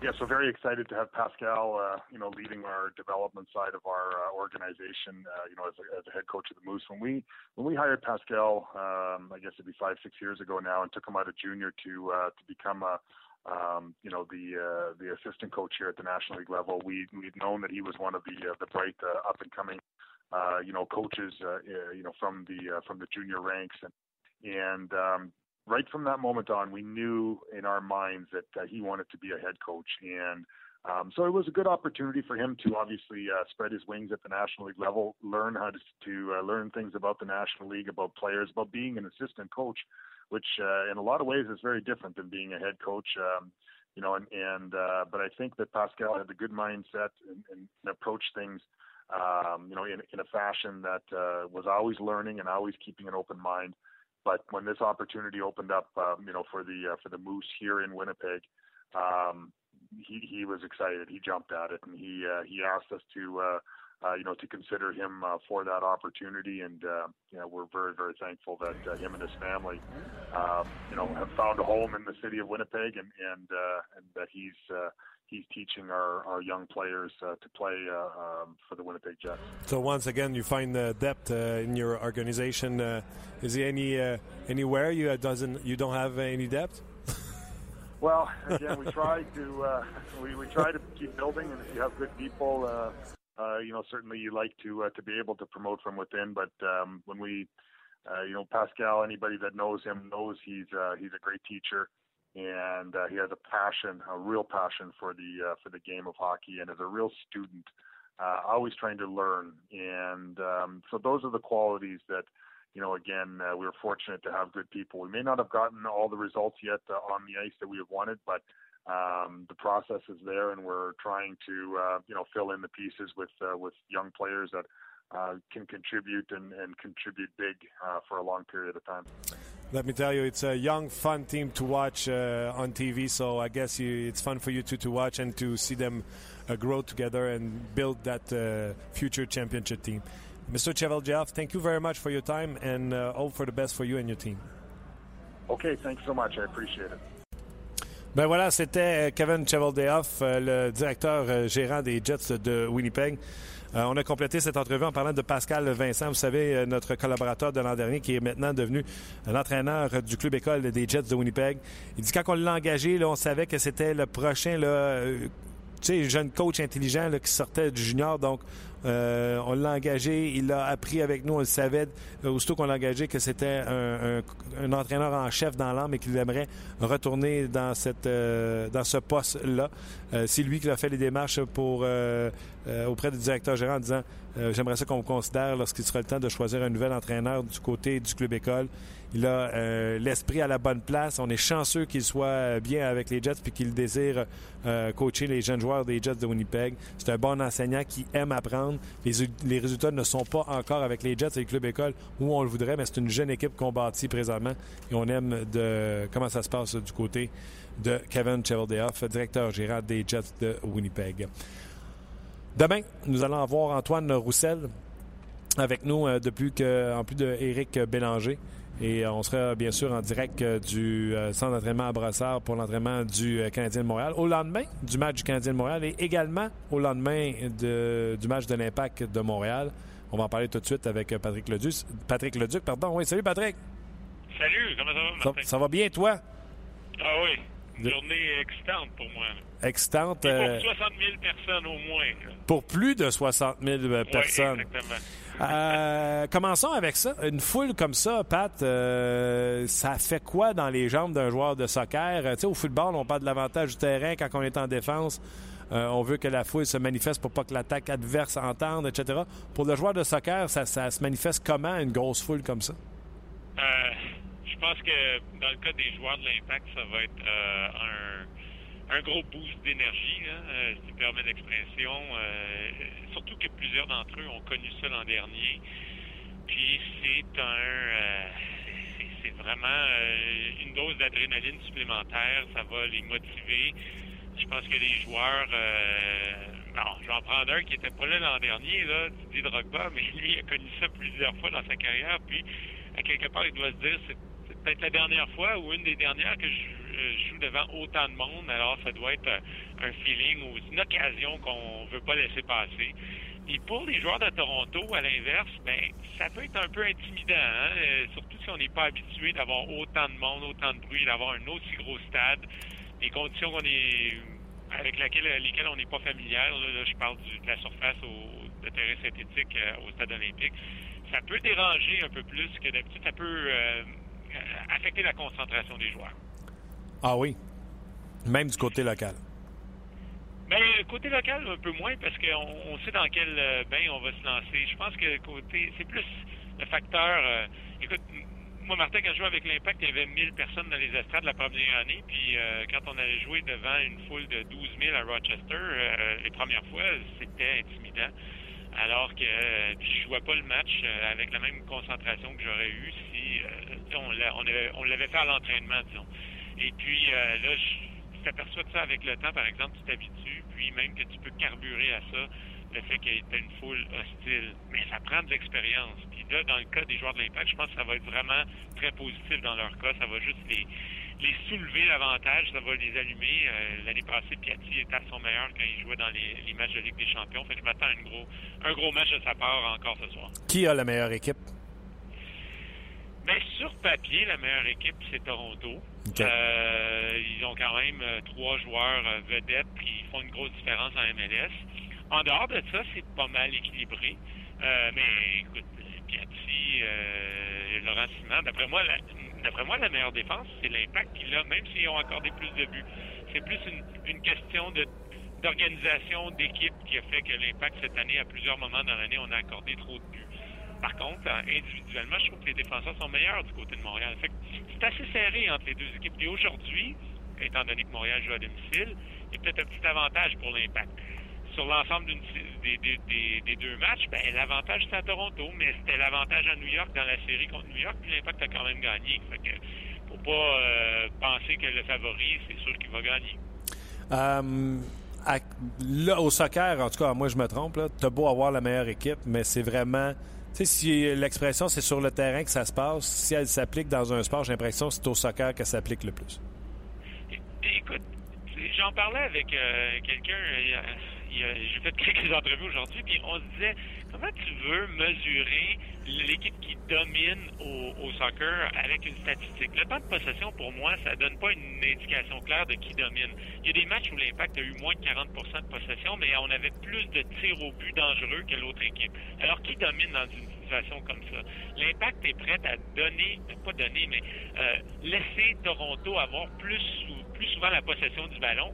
Yeah, so very excited to have Pascal, uh, you know, leading our development side of our uh, organization, uh, you know, as a, as a, head coach of the Moose. When we when we hired Pascal, um, I guess it'd be five six years ago now, and took him out of junior to uh, to become a um, you know the uh, the assistant coach here at the National League level. We we'd known that he was one of the uh, the bright up and coming you know coaches you know from the from the junior ranks and and um, right from that moment on, we knew in our minds that uh, he wanted to be a head coach. And um, so it was a good opportunity for him to obviously uh, spread his wings at the National League level, learn how to, to uh, learn things about the National League, about players, about being an assistant coach, which uh, in a lot of ways is very different than being a head coach. Um, you know, and, and uh, but I think that Pascal had a good mindset and, and approached things um, you know, in, in a fashion that uh, was always learning and always keeping an open mind. But when this opportunity opened up, um, you know, for the uh, for the Moose here in Winnipeg, um, he he was excited. He jumped at it, and he uh, he asked us to. Uh, uh, you know, to consider him uh, for that opportunity, and uh, you know, we're very, very thankful that uh, him and his family, um, you know, have found a home in the city of Winnipeg, and and uh, and that he's uh, he's teaching our, our young players uh, to play uh, um, for the Winnipeg Jets. So once again, you find the depth uh, in your organization. Uh, is there any uh, anywhere you doesn't you don't have any depth? <laughs> well, again, we try to we, we try to keep building, and if you have good people, you know, certainly you like to to be able to promote from within. But um, when we you know, Pascal, anybody that knows him knows he's he's a great teacher and uh, he has a passion, a real passion for the uh, for the game of hockey, and is a real student, uh, always trying to learn. And um, so those are the qualities that, you know, again, uh, we are fortunate to have good people. We may not have gotten all the results yet uh, on the ice that we have wanted, but um, the process is there, and we're trying to, uh, you know, fill in the pieces with uh, with young players that uh, can contribute and, and contribute big uh, for a long period of time. Let me tell you, it's a young, fun team to watch uh, on TV. So I guess you, it's fun for you too to watch and to see them uh, grow together and build that uh, future championship team. Mr. Cheveldayoff, thank you very much for your time and uh, all for the best for you and your team. Okay, thanks so much. I appreciate it. Ben voilà, c'était Kevin Cheveldayoff, le directeur gérant des Jets de Winnipeg. Euh, on a complété cette entrevue en parlant de Pascal Vincent, vous savez, euh, notre collaborateur de l'an dernier qui est maintenant devenu l'entraîneur du club école des Jets de Winnipeg. Il dit quand on l'a engagé, on savait que c'était le prochain là, euh, tu sais, jeune coach intelligent qui sortait du junior. Donc, on l'a engagé, il a appris avec nous, on le savait, aussitôt qu'on l'a engagé, que c'était un, entraîneur en chef dans l'âme et qu'il aimerait retourner dans, cette, dans ce poste-là. c'est lui qui a fait les démarches pour, auprès du directeur gérant en disant J'aimerais ça qu'on considère lorsqu'il sera le temps de choisir un nouvel entraîneur du côté du club école. Il a euh, l'esprit à la bonne place. On est chanceux qu'il soit bien avec les Jets puis qu'il désire euh, coacher les jeunes joueurs des Jets de Winnipeg. C'est un bon enseignant qui aime apprendre. Les, résultats ne sont pas encore avec les Jets et le club école où on le voudrait, mais c'est une jeune équipe qu'on bâtit présentement et on aime de comment ça se passe du côté de Kevin Cheveldayoff, directeur gérant des Jets de Winnipeg. Demain, nous allons avoir Antoine Roussel avec nous euh, depuis que, en plus de Éric Bélanger. Et on sera bien sûr en direct euh, du euh, centre d'entraînement à Brassard pour l'entraînement du euh, Canadien de Montréal au lendemain du match du Canadien de Montréal et également au lendemain du match de l'Impact de Montréal. On va en parler tout de suite avec Patrick Leduc. Patrick Leduc, pardon. Oui, salut Patrick. Salut, comment ça va, ça, va bien, toi? Ah oui. Une journée excitante pour moi. Excitante. pour 60 000 personnes au moins. Pour plus de 60 000 personnes. Oui, exactement. Euh, commençons avec ça. Une foule comme ça, Pat, euh, ça fait quoi dans les jambes d'un joueur de soccer? Tu sais, au football, on parle de l'avantage du terrain quand on est en défense. Euh, on veut que la foule se manifeste pour pas que l'attaque adverse entende, etc. Pour le joueur de soccer, ça, ça se manifeste comment, une grosse foule comme ça? je pense que dans le cas des joueurs de l'Impact, ça va être un un gros boost d'énergie, euh, si tu permets l'expression. Euh, surtout que plusieurs d'entre eux ont connu ça l'an dernier. Puis c'est un, euh, c'est vraiment euh, une dose d'adrénaline supplémentaire. Ça va les motiver. Je pense que les joueurs, non, je vais en prendre un qui était pas là l'an dernier, là, Didier Drogba, mais lui il a connu ça plusieurs fois dans sa carrière. Puis à quelque part, il doit se dire, c'est peut-être la dernière fois ou une des dernières que je joue devant autant de monde, alors ça doit être euh, un feeling ou une occasion qu'on veut pas laisser passer. Et pour les joueurs de Toronto, à l'inverse, ben ça peut être un peu intimidant, hein? Euh, surtout si on n'est pas habitué d'avoir autant de monde, autant de bruit, d'avoir un aussi gros stade, les conditions qu'on est avec lesquelles on n'est pas familière. Là, je parle de la surface au de terrain synthétique euh, au stade olympique. Ça peut déranger un peu plus que d'habitude. Ça peut affecter la concentration des joueurs. Ah oui. Même du côté local. Mais côté local, un peu moins, parce qu'on on sait dans quel euh, bain on va se lancer. Je pense que côté, c'est plus le facteur. Euh, écoute, moi, Martin, quand je jouais avec l'Impact, il y avait 1000 personnes dans les estrades la première année. Puis euh, quand on allait jouer devant une foule de 12 000 à Rochester, les premières fois, c'était intimidant. Alors que je jouais pas le match avec la même concentration que j'aurais eu si on l'avait fait à l'entraînement, disons. Et puis là, je t'aperçois de ça avec le temps, par exemple, tu t'habitues, puis même que tu peux carburer à ça, le fait qu'il y ait une foule hostile. Mais ça prend de l'expérience. Puis là, dans le cas des joueurs de l'Impact, je pense que ça va être vraiment très positif dans leur cas. Ça va juste les, les soulever davantage, ça va les allumer. Euh, l'année passée, Piatti était à son meilleur quand il jouait dans les, matchs de Ligue des Champions. Fait que je m'attends à un gros, un gros match de sa part encore ce soir. Qui a la meilleure équipe? Bien, sur papier, la meilleure équipe, c'est Toronto. Euh, ils ont quand même euh, trois joueurs vedettes qui font une grosse différence en MLS. En dehors de ça, c'est pas mal équilibré. mais écoute, Piatti, Laurent Simon, d'après moi, la, d'après moi, la meilleure défense, c'est l'impact qu'il a, même s'ils ont accordé plus de buts. C'est plus une, question d'organisation d'équipe qui a fait que l'impact cette année, à plusieurs moments dans l'année, on a accordé trop de buts. Par contre, individuellement, je trouve que les défenseurs sont meilleurs du côté de Montréal. c'est assez serré entre les deux équipes. Et aujourd'hui, étant donné que Montréal joue à domicile, il y a peut-être un petit avantage pour l'impact sur l'ensemble des, deux matchs, ben, l'avantage c'était à Toronto, mais c'était l'avantage à New York dans la série contre New York, puis l'Impact a quand même gagné. Fait que, faut pas euh, penser que le favori, c'est sûr qu'il va gagner. Euh, là, au soccer, en tout cas, moi je me trompe, tu as beau avoir la meilleure équipe, mais c'est vraiment. Si l'expression c'est sur le terrain que ça se passe, si elle s'applique dans un sport, j'ai l'impression que c'est au soccer qu'elle s'applique le plus. Écoute, j'en parlais avec euh, quelqu'un j'ai fait <laughs> quelques entrevues aujourd'hui, puis on se disait comment tu veux mesurer l'équipe qui domine au, soccer avec une statistique? Le temps de possession, pour moi, ça donne pas une indication claire de qui domine. Il y a des matchs où l'impact a eu moins de 40% de possession, mais on avait plus de tirs au but dangereux que l'autre équipe. Alors, qui domine dans une situation comme ça? L'impact est prêt à donner, pas donner, mais euh, laisser Toronto avoir plus, plus souvent la possession du ballon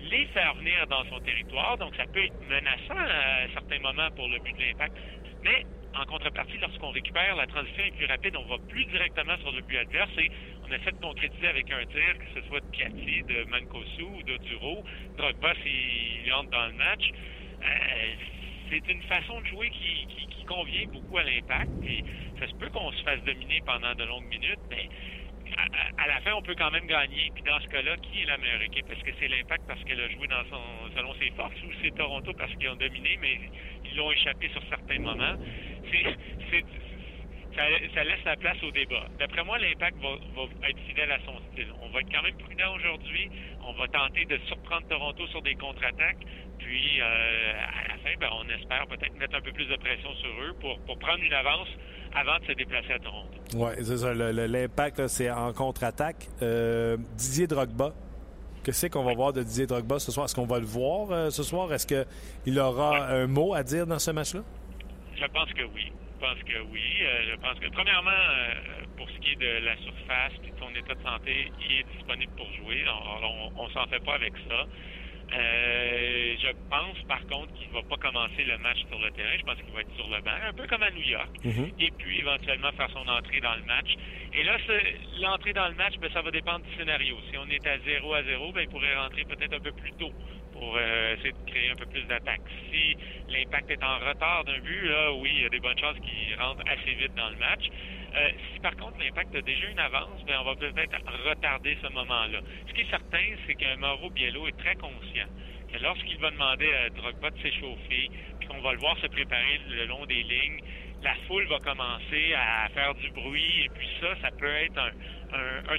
les faire venir dans son territoire. Donc, ça peut être menaçant à certains moments pour le but de l'impact. Mais, en contrepartie, lorsqu'on récupère, la transition est plus rapide. On va plus directement sur le but adverse et on essaie de concrétiser avec un tir, que ce soit de Piatti, de Mancosu ou de Duro. Drogba s'il entre dans le match. Euh, c'est une façon de jouer qui, convient beaucoup à l'impact. Et ça se peut qu'on se fasse dominer pendant de longues minutes, mais à, la fin, on peut quand même gagner. Puis dans ce cas-là, qui est la meilleure équipe? Est-ce que c'est l'Impact parce qu'elle a joué dans son, selon ses forces ou c'est Toronto parce qu'ils ont dominé, mais ils l'ont échappé sur certains moments? C'est, ça, laisse la place au débat. D'après moi, l'impact va, être fidèle à son style. On va être quand même prudent aujourd'hui. On va tenter de surprendre Toronto sur des contre-attaques. Puis, euh, à la fin, ben, on espère peut-être mettre un peu plus de pression sur eux pour, pour prendre une avance avant de se déplacer à Toronto. Oui, c'est ça. L'impact, c'est en contre-attaque. Euh, Didier Drogba, Qu'est-ce qu'on va voir de Didier Drogba ce soir? Est-ce qu'on va le voir euh, ce soir? Est-ce qu'il aura un mot à dire dans ce match-là? Je pense que oui. Je pense que oui. Euh, je pense que, premièrement, pour ce qui est de la surface et de son état de santé, il est disponible pour jouer. on ne s'en fait pas avec ça. Euh, je pense par contre qu'il ne va pas commencer le match sur le terrain. Je pense qu'il va être sur le banc, un peu comme à New York. Mhm. Et puis éventuellement faire son entrée dans le match. Et là, l'entrée dans le match, ben, ça va dépendre du scénario. Si on est à 0 à 0, ben, il pourrait rentrer peut-être un peu plus tôt pour euh, essayer de créer un peu plus d'attaque. Si l'impact est en retard d'un but, là, oui, il y a des bonnes chances qu'il rentre assez vite dans le match. Euh, si par contre l'impact a déjà une avance, ben, on va peut-être retarder ce moment-là. Ce qui est certain, c'est que Mauro Biello est très conscient que lorsqu'il va demander à Drogba de s'échauffer, puis qu'on va le voir se préparer le long des lignes, la foule va commencer à faire du bruit, et puis ça, ça peut être un,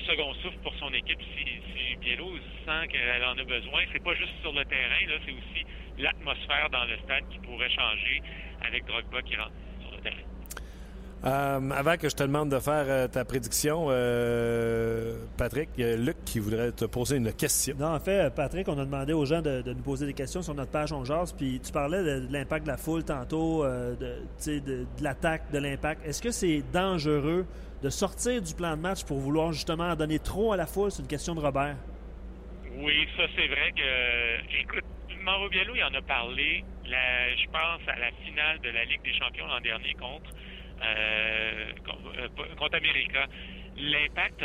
second souffle pour son équipe si, si Biello sent qu'elle en a besoin. C'est pas juste sur le terrain, là, c'est aussi l'atmosphère dans le stade qui pourrait changer avec Drogba qui rentre sur le terrain. Euh, avant que je te demande de faire euh, ta prédiction, euh, Patrick, il y a Luc qui voudrait te poser une question. Non, en fait, Patrick, on a demandé aux gens de, nous poser des questions sur notre page On Jase, puis tu parlais de, l'impact de la foule tantôt, de, de, l'attaque, de l'impact. Est-ce que c'est dangereux de sortir du plan de match pour vouloir justement en donner trop à la foule? C'est une question de Robert. Oui, ça c'est vrai que, écoute, Mauro Biello, il en a parlé, je pense, à la finale de la Ligue des champions l'an dernier contre euh, euh, contre América. L'impact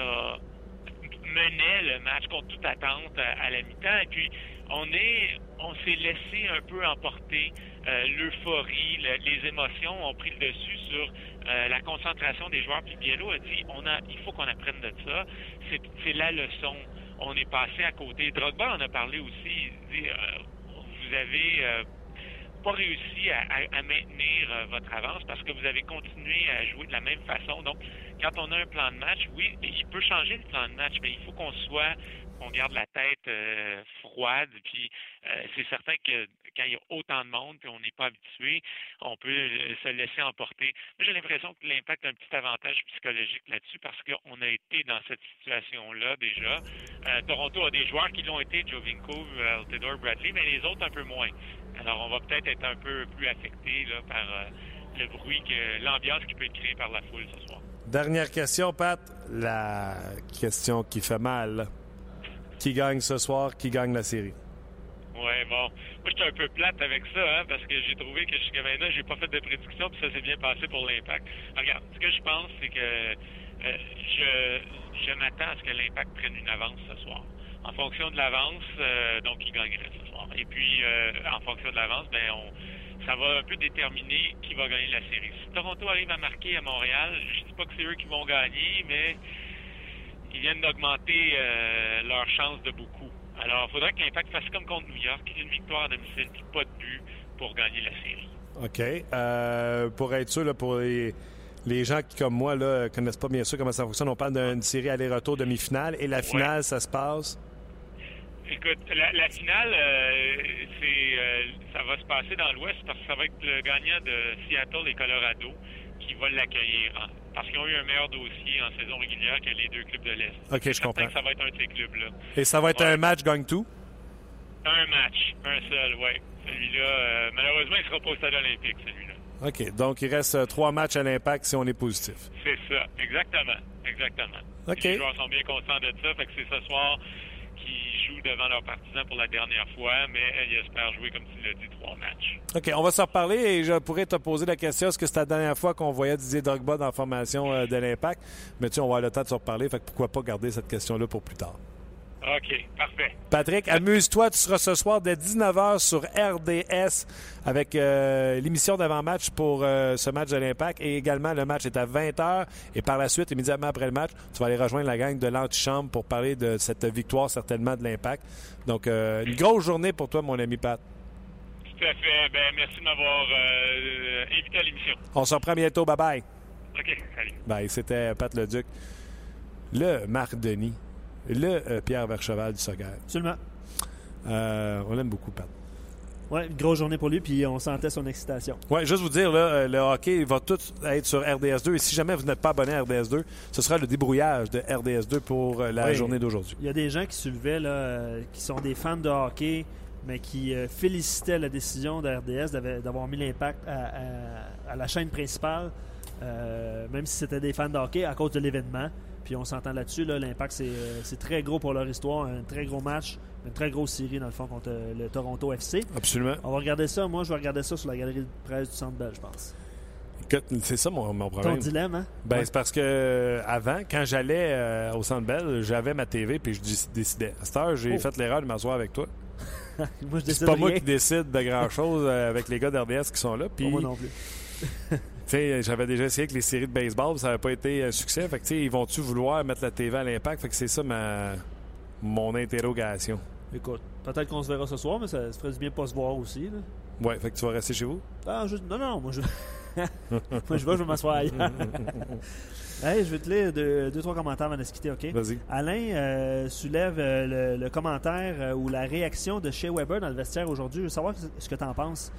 menait le match contre toute attente à, la mi-temps. Et puis, on est on s'est laissé un peu emporter. L'euphorie, les émotions ont pris le dessus sur la concentration des joueurs. Puis Biello a dit on a, il faut qu'on apprenne de ça. C'est la leçon. On est passé à côté. Drogba en a parlé aussi. Il dit, vous avez pas réussi à, maintenir euh, votre avance parce que vous avez continué à jouer de la même façon. Donc, quand on a un plan de match, oui, il peut changer le plan de match, mais il faut qu'on soit, qu'on garde la tête euh, froide. Puis, euh, c'est certain que quand il y a autant de monde et on n'est pas habitué, on peut se laisser emporter. J'ai l'impression que l'impact a un petit avantage psychologique là-dessus parce qu'on a été dans cette situation-là déjà. Toronto a des joueurs qui l'ont été, Jovinko, Altidore, Bradley, mais les autres un peu moins. Alors, on va peut-être être un peu plus affecté par euh, le bruit, que l'ambiance qui peut être créée par la foule ce soir. Dernière question, Pat. La question qui fait mal. Qui gagne ce soir? Qui gagne la série? Oui, bon. Moi, j'étais un peu plate avec ça, hein, parce que j'ai trouvé que jusqu'à maintenant, j'ai pas fait de prédiction, puis ça s'est bien passé pour l'impact. Regarde, ce que je pense, c'est que euh, je, je m'attends à ce que l'impact prenne une avance ce soir. En fonction de l'avance, euh, donc il gagnerait ce soir. Et puis, euh, en fonction de l'avance, ben, on, ça va un peu déterminer qui va gagner la série. Si Toronto arrive à marquer à Montréal, je ne dis pas que c'est eux qui vont gagner, mais ils viennent d'augmenter euh, leur chance de beaucoup. Alors, il faudrait que l'Impact fasse comme contre New York, une victoire à domicile, puis pas de but pour gagner la série. OK. pour être sûr, là, pour les, les, gens qui, comme moi, ne connaissent pas bien sûr comment ça fonctionne, on parle d'une série aller-retour demi-finale, et la finale, ça se passe Écoute, la, finale, euh, c'est, euh, ça va se passer dans l'Ouest parce que ça va être le gagnant de Seattle et Colorado qui va l'accueillir. Hein, parce qu'ils ont eu un meilleur dossier en saison régulière que les deux clubs de l'Est. OK, je comprends. ça va être un de ces clubs-là. Et ça va être un match gagne-tout? Un match, un seul, oui. Celui-là, euh, malheureusement, il sera pas au stade olympique, celui-là. OK, donc il reste trois matchs à l'impact si on est positif. C'est ça, exactement. Exactement. OK. Les joueurs sont bien conscients de ça, fait que c'est ce soir qui jouent devant leurs partisans pour la dernière fois, mais ils espèrent jouer, comme tu l'as dit, trois matchs. OK, on va se reparler et je pourrais te poser la question est-ce que c'est la dernière fois qu'on voyait Didier Drogba dans la formation euh, de l'Impact? Mais tu on va avoir le temps de se reparler, pourquoi pas garder cette question-là pour plus tard. OK, parfait. Patrick, amuse-toi. Tu seras ce soir dès 19h sur RDS avec euh, l'émission d'avant-match pour euh, ce match de l'Impact. Et également, le match est à 20h. Et par la suite, immédiatement après le match, tu vas aller rejoindre la gang de l'antichambre pour parler de cette victoire certainement de l'Impact. Donc, euh, une grosse journée pour toi, mon ami Pat. Tout à fait. Ben, merci de m'avoir invité à l'émission. On se reprend bientôt. Bye-bye. OK, salut. Bye. C'était Pat Leduc. Le Marc Denis le euh, Pierre Vercheval du Soccer. Absolument. Euh, on l'aime beaucoup, Pat. Oui, une grosse journée pour lui, puis on sentait son excitation. Oui, juste vous dire, là, euh, le hockey va tout être sur RDS2. Et si jamais vous n'êtes pas abonné à RDS2, ce sera le débrouillage de RDS2 pour la journée d'aujourd'hui. Il y a des gens qui soulevaient, là, qui sont des fans de hockey, mais qui félicitaient la décision de RDS d'avoir mis l'impact à, la chaîne principale, même si c'était des fans de hockey, à cause de l'événement. Puis on s'entend là-dessus. L'impact, euh, c'est très gros pour leur histoire. Un très gros match, une très grosse série, dans le fond, contre euh, le Toronto FC. Absolument. On va regarder ça. Moi, je vais regarder ça sur la galerie de presse du Centre Bell, je pense. C'est ça mon, problème. Ton dilemme, hein? Ben, c'est parce que euh, avant, quand j'allais au Centre Bell, j'avais ma TV puis je décidais. À cette heure, j'ai oh. fait l'erreur de m'asseoir avec toi. <laughs> moi, je C'est pas moi qui décide de grand-chose avec les gars d'RDS qui sont là. Puis... moi non plus. <laughs> j'avais déjà essayé avec les séries de baseball, ça n'avait pas été un succès. Fait que, ils vont-tu vouloir mettre la TV à l'impact? Fait que c'est ça ma mon interrogation. Écoute, peut-être qu'on se verra ce soir, mais ça, ferait du bien de pas se voir aussi. Là. Ouais, fait que tu vas rester chez vous? Ah, non, non, moi je. <laughs> moi je vais, je vais m'asseoir ailleurs. <laughs> hey, je vais te lire deux, deux trois commentaires avant de se quitter, OK? Vas-y. Alain euh, soulève euh, le, commentaire euh, ou la réaction de Shea Weber dans le vestiaire aujourd'hui. Je veux savoir ce que tu en penses.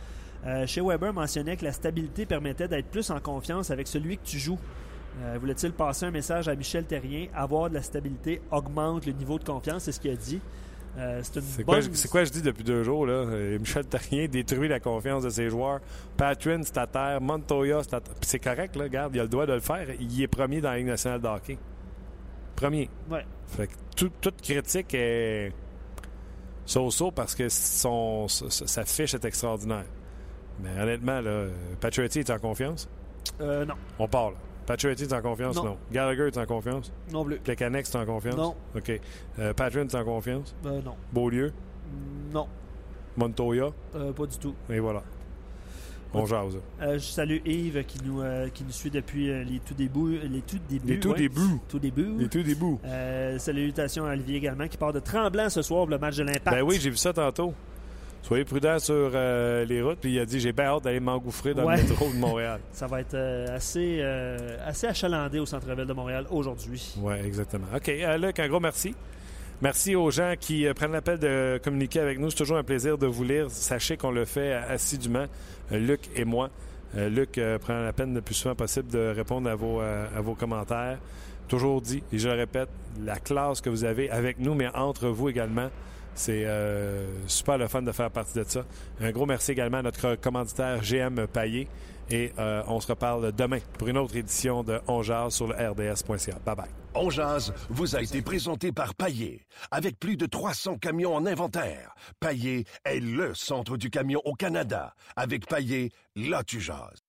Euh, chez Weber mentionnait que la stabilité permettait d'être plus en confiance avec celui que tu joues. Euh, voulait-il passer un message à Michel Terrien Avoir de la stabilité augmente le niveau de confiance, c'est ce qu'il a dit. Euh, c'est quoi, quoi, je dis depuis deux jours? Là? Michel Terrien détruit la confiance de ses joueurs. Patrin, c'est à terre. Montoya, c'est à terre. c'est correct, là, regarde, il a le droit de le faire. Il est premier dans la Ligue nationale de hockey. Premier. Ouais. Fait toute critique est so-so parce que son, sa fiche est extraordinaire. Mais honnêtement, là, Patriotty est en confiance? Euh, non. On parle. Patriotty est en confiance? Non. Gallagher est en confiance? Non plus. Plekanec est en confiance? Non. OK. Euh, Patrin est en confiance? Euh, non. Beaulieu? Non. Montoya? Euh, pas du tout. Et voilà. On jase. Euh, je salue Yves qui nous, euh, qui nous suit depuis euh, les tout débuts. Les tout débuts. Les tout ouais. débuts. Tout débuts. Les tout débuts. Euh, salutations à Olivier également qui part de Tremblant ce soir pour le match de l'Impact. Ben oui, j'ai vu ça tantôt. Soyez prudents sur euh, les routes. Puis il a dit j'ai bien hâte d'aller m'engouffrer dans Ouais. le métro de Montréal. <laughs> Ça va être euh, assez, euh, assez achalandé au centre-ville de Montréal aujourd'hui. Oui, exactement. OK. Luc, un gros merci. Merci aux gens qui prennent l'appel de communiquer avec nous. C'est toujours un plaisir de vous lire. Sachez qu'on le fait assidûment, Luc et moi. Luc prend la peine le plus souvent possible de répondre à vos, à vos commentaires. Toujours dit, et je le répète, la classe que vous avez avec nous, mais entre vous également, c'est euh, super le fun de faire partie de ça. Un gros merci également à notre commanditaire GM Paillé. Et euh, on se reparle demain pour une autre édition de On Jase sur le RDS.ca. Bye bye. On jase vous a été présenté par Paillé. Avec plus de 300 camions en inventaire, Paillé est le centre du camion au Canada. Avec Paillé, là tu jases.